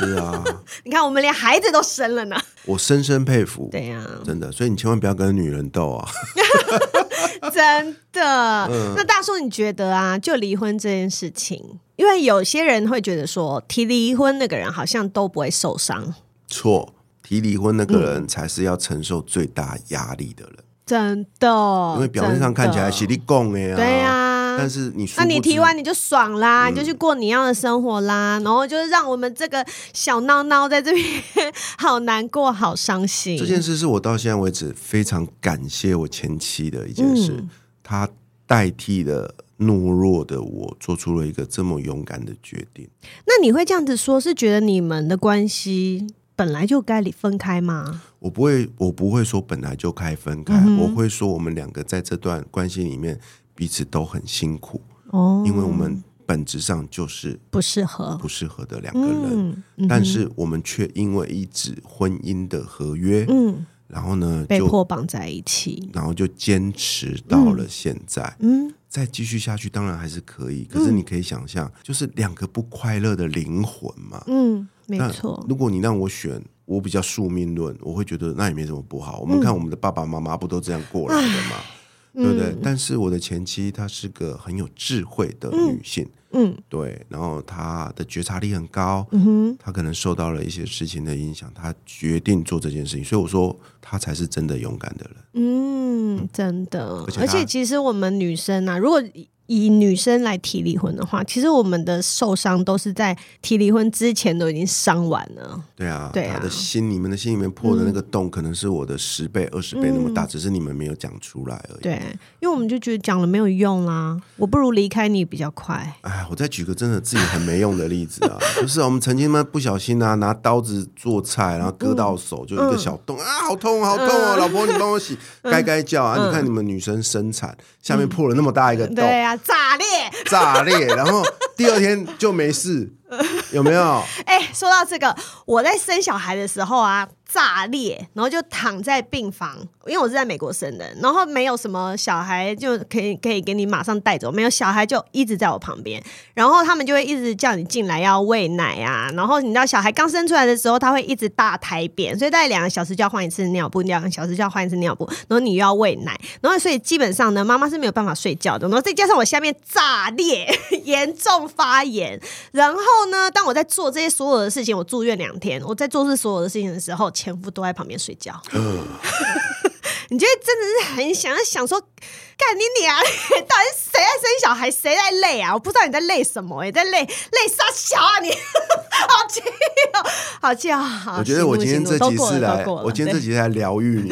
是啊，*laughs* 你看我们连孩子都生了呢，我深深佩服。对呀、啊，真的，所以你千万不要跟女人斗啊！*laughs* 真的。嗯、那大叔，你觉得啊，就离婚这件事情，因为有些人会觉得说，提离婚那个人好像都不会受伤。错，提离婚那个人才是要承受最大压力的人。嗯、真的，因为表面上看起来是你讲的呀，对呀、啊。但是你，那你提完你就爽啦，嗯、你就去过你要的生活啦，然后就是让我们这个小闹闹在这边 *laughs* 好难过、好伤心。这件事是我到现在为止非常感谢我前妻的一件事，嗯、她代替了懦弱的我，做出了一个这么勇敢的决定。那你会这样子说，是觉得你们的关系本来就该分开吗？我不会，我不会说本来就该分开，嗯、我会说我们两个在这段关系里面。彼此都很辛苦哦，因为我们本质上就是不适合、不适合的两个人，但是我们却因为一纸婚姻的合约，嗯，然后呢，被迫绑在一起，然后就坚持到了现在，嗯，再继续下去当然还是可以，可是你可以想象，就是两个不快乐的灵魂嘛，嗯，没错。如果你让我选，我比较宿命论，我会觉得那也没什么不好。我们看我们的爸爸妈妈不都这样过来的吗？嗯对不对？嗯、但是我的前妻她是个很有智慧的女性，嗯，嗯。对，然后她的觉察力很高，嗯哼，她可能受到了一些事情的影响，她决定做这件事情，所以我说她才是真的勇敢的人，嗯，真的，而且，而且其实我们女生啊，如果以女生来提离婚的话，其实我们的受伤都是在提离婚之前都已经伤完了。对啊，对啊，他的心，你们的心里面破的那个洞，可能是我的十倍、二十倍那么大，嗯，只是你们没有讲出来而已。对，因为我们就觉得讲了没有用啦，我不如离开你比较快。哎，我再举个真的自己很没用的例子啊，*laughs* 就是我们曾经嘛不小心啊拿刀子做菜，然后割到手，就一个小洞，嗯，啊，好痛好痛哦，嗯，老婆你帮我洗，该该叫啊，嗯，你看你们女生生产下面破了那么大一个洞，对啊，炸裂。炸裂，*laughs* 然后第二天就没事，有没有？*laughs* 哎、欸，说到这个，我在生小孩的时候啊。炸裂，然后就躺在病房，因为我是在美国生的，然后没有什么小孩就可以可以给你马上带走，没有小孩就一直在我旁边，然后他们就会一直叫你进来要喂奶啊，然后你知道小孩刚生出来的时候他会一直大排便，所以大概两个小时就要换一次尿布，两个小时就要换一次尿布，然后你又要喂奶，然后所以基本上呢，妈妈是没有办法睡觉的，然后再加上我下面炸裂，严重发炎，然后呢，当我在做这些所有的事情，我住院两天，我在做这所有的事情的时候。前夫都在旁边睡觉，嗯、*laughs* 你觉得真的是很想要想说，干你娘！*laughs* 到底是谁在生小孩，谁在累啊？我不知道你在累什么，你在累累杀小啊你！你 *laughs* 好气哦，好气啊！我觉得我今天这集是来，我今天这集是来疗愈你。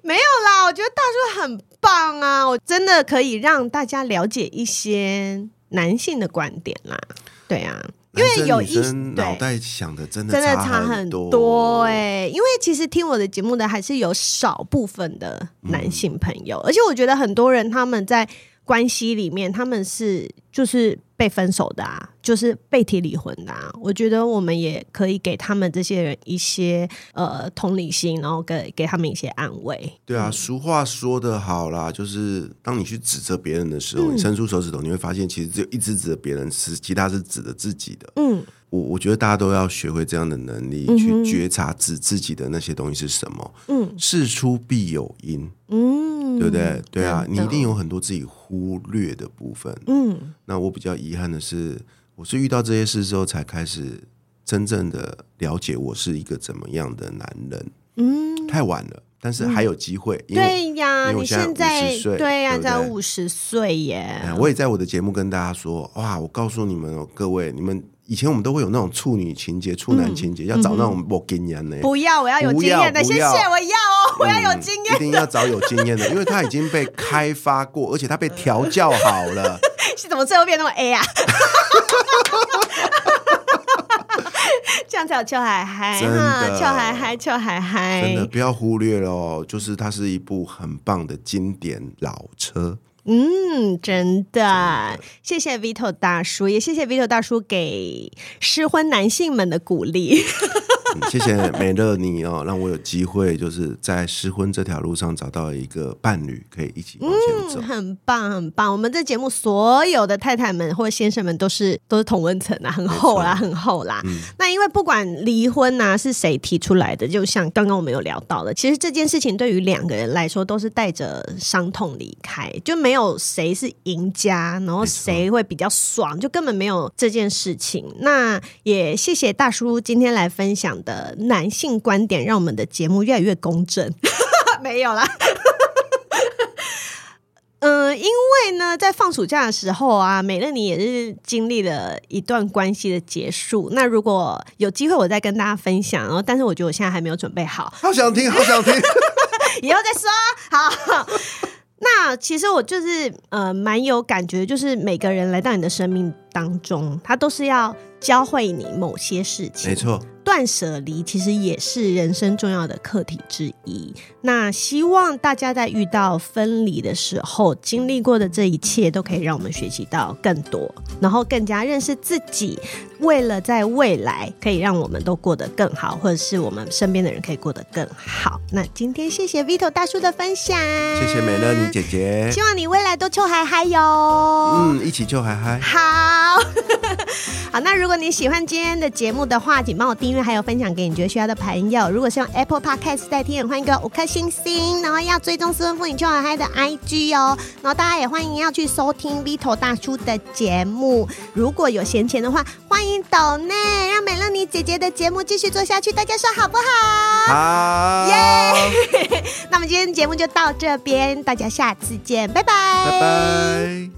没有啦，我觉得大叔很棒啊，我真的可以让大家了解一些男性的观点啦。对啊。因为有一脑袋想的真的真的差很多哎，因为其实听我的节目的还是有少部分的男性朋友，而且我觉得很多人他们在关系里面他们是就是。被分手的啊，就是被提离婚的啊。我觉得我们也可以给他们这些人一些呃同理心，然后给给他们一些安慰。对啊，俗话说得好啦，就是当你去指责别人的时候，嗯，你伸出手指头，你会发现其实只有一直指责别人，是其他是指的自己的。嗯，我我觉得大家都要学会这样的能力，去觉察指自己的那些东西是什么。嗯，事出必有因。嗯，对不对？对啊，你一定有很多自己忽略的部分。嗯，那我比较遗憾的是，我是遇到这些事之后，才开始真正的了解我是一个怎么样的男人。嗯，太晚了，但是还有机会。嗯、对呀，你现在五十岁，对呀，才五十岁耶。我也在我的节目跟大家说，哇，我告诉你们哦，各位，你们。以前我们都会有那种处女情节、处男情节，嗯、要找那种没经验的。不要，我要有经验的，谢谢，我要哦，我要有经验、嗯。一定要找有经验的，因为他已经被开发过，而且他被调教好了。*laughs* 是怎么最后变那么 A 啊？*laughs* 这样才有秋海嗨，真的，秋海嗨，秋海嗨，真的不要忽略了哦，就是它是一部很棒的经典老车。嗯，真的，谢谢 Vito 大叔，也谢谢 Vito 大叔给失婚男性们的鼓励。嗯、谢谢美乐你哦，让我有机会就是在失婚这条路上找到一个伴侣，可以一起往前走。嗯，很棒，很棒。我们这节目所有的太太们或者先生们都是都是同温层啊，很厚啦，很厚啦。嗯、那因为不管离婚呐、啊、是谁提出来的，就像刚刚我们有聊到的，其实这件事情对于两个人来说都是带着伤痛离开，就没有谁是赢家，然后谁会比较爽，就根本没有这件事情。那也谢谢大叔今天来分享的男性观点，让我们的节目越来越公正。*laughs* 没有啦，嗯、呃，因为呢，在放暑假的时候啊，美乐你也是经历了一段关系的结束。那如果有机会，我再跟大家分享。然后，但是我觉得我现在还没有准备好。好想听，好想听，*laughs* 以后再说。好。*laughs* 那其实我就是呃，蛮有感觉，就是每个人来到你的生命当中，他都是要教会你某些事情。没错。断舍离其实也是人生重要的课题之一。那希望大家在遇到分离的时候，经历过的这一切都可以让我们学习到更多，然后更加认识自己。为了在未来可以让我们都过得更好，或者是我们身边的人可以过得更好。那今天谢谢 Vito 大叔的分享，谢谢美乐妮姐姐。希望你未来都秋嗨嗨哟。嗯，一起秋嗨嗨。好。*laughs* 好，那如果你喜欢今天的节目的话，请帮我订阅，还有分享给你觉得需要的朋友。如果是用 Apple Podcast 在听，也欢迎给我五颗星星，然后要追踪斯文妇女邱好嗨的 IG 哦。然后大家也欢迎要去收听 Vito 大叔的节目。如果有闲钱的话，欢迎抖内，让美乐妮姐姐的节目继续做下去。大家说好不好？好，耶！*laughs* 那么今天节目就到这边，大家下次见，拜拜，拜拜。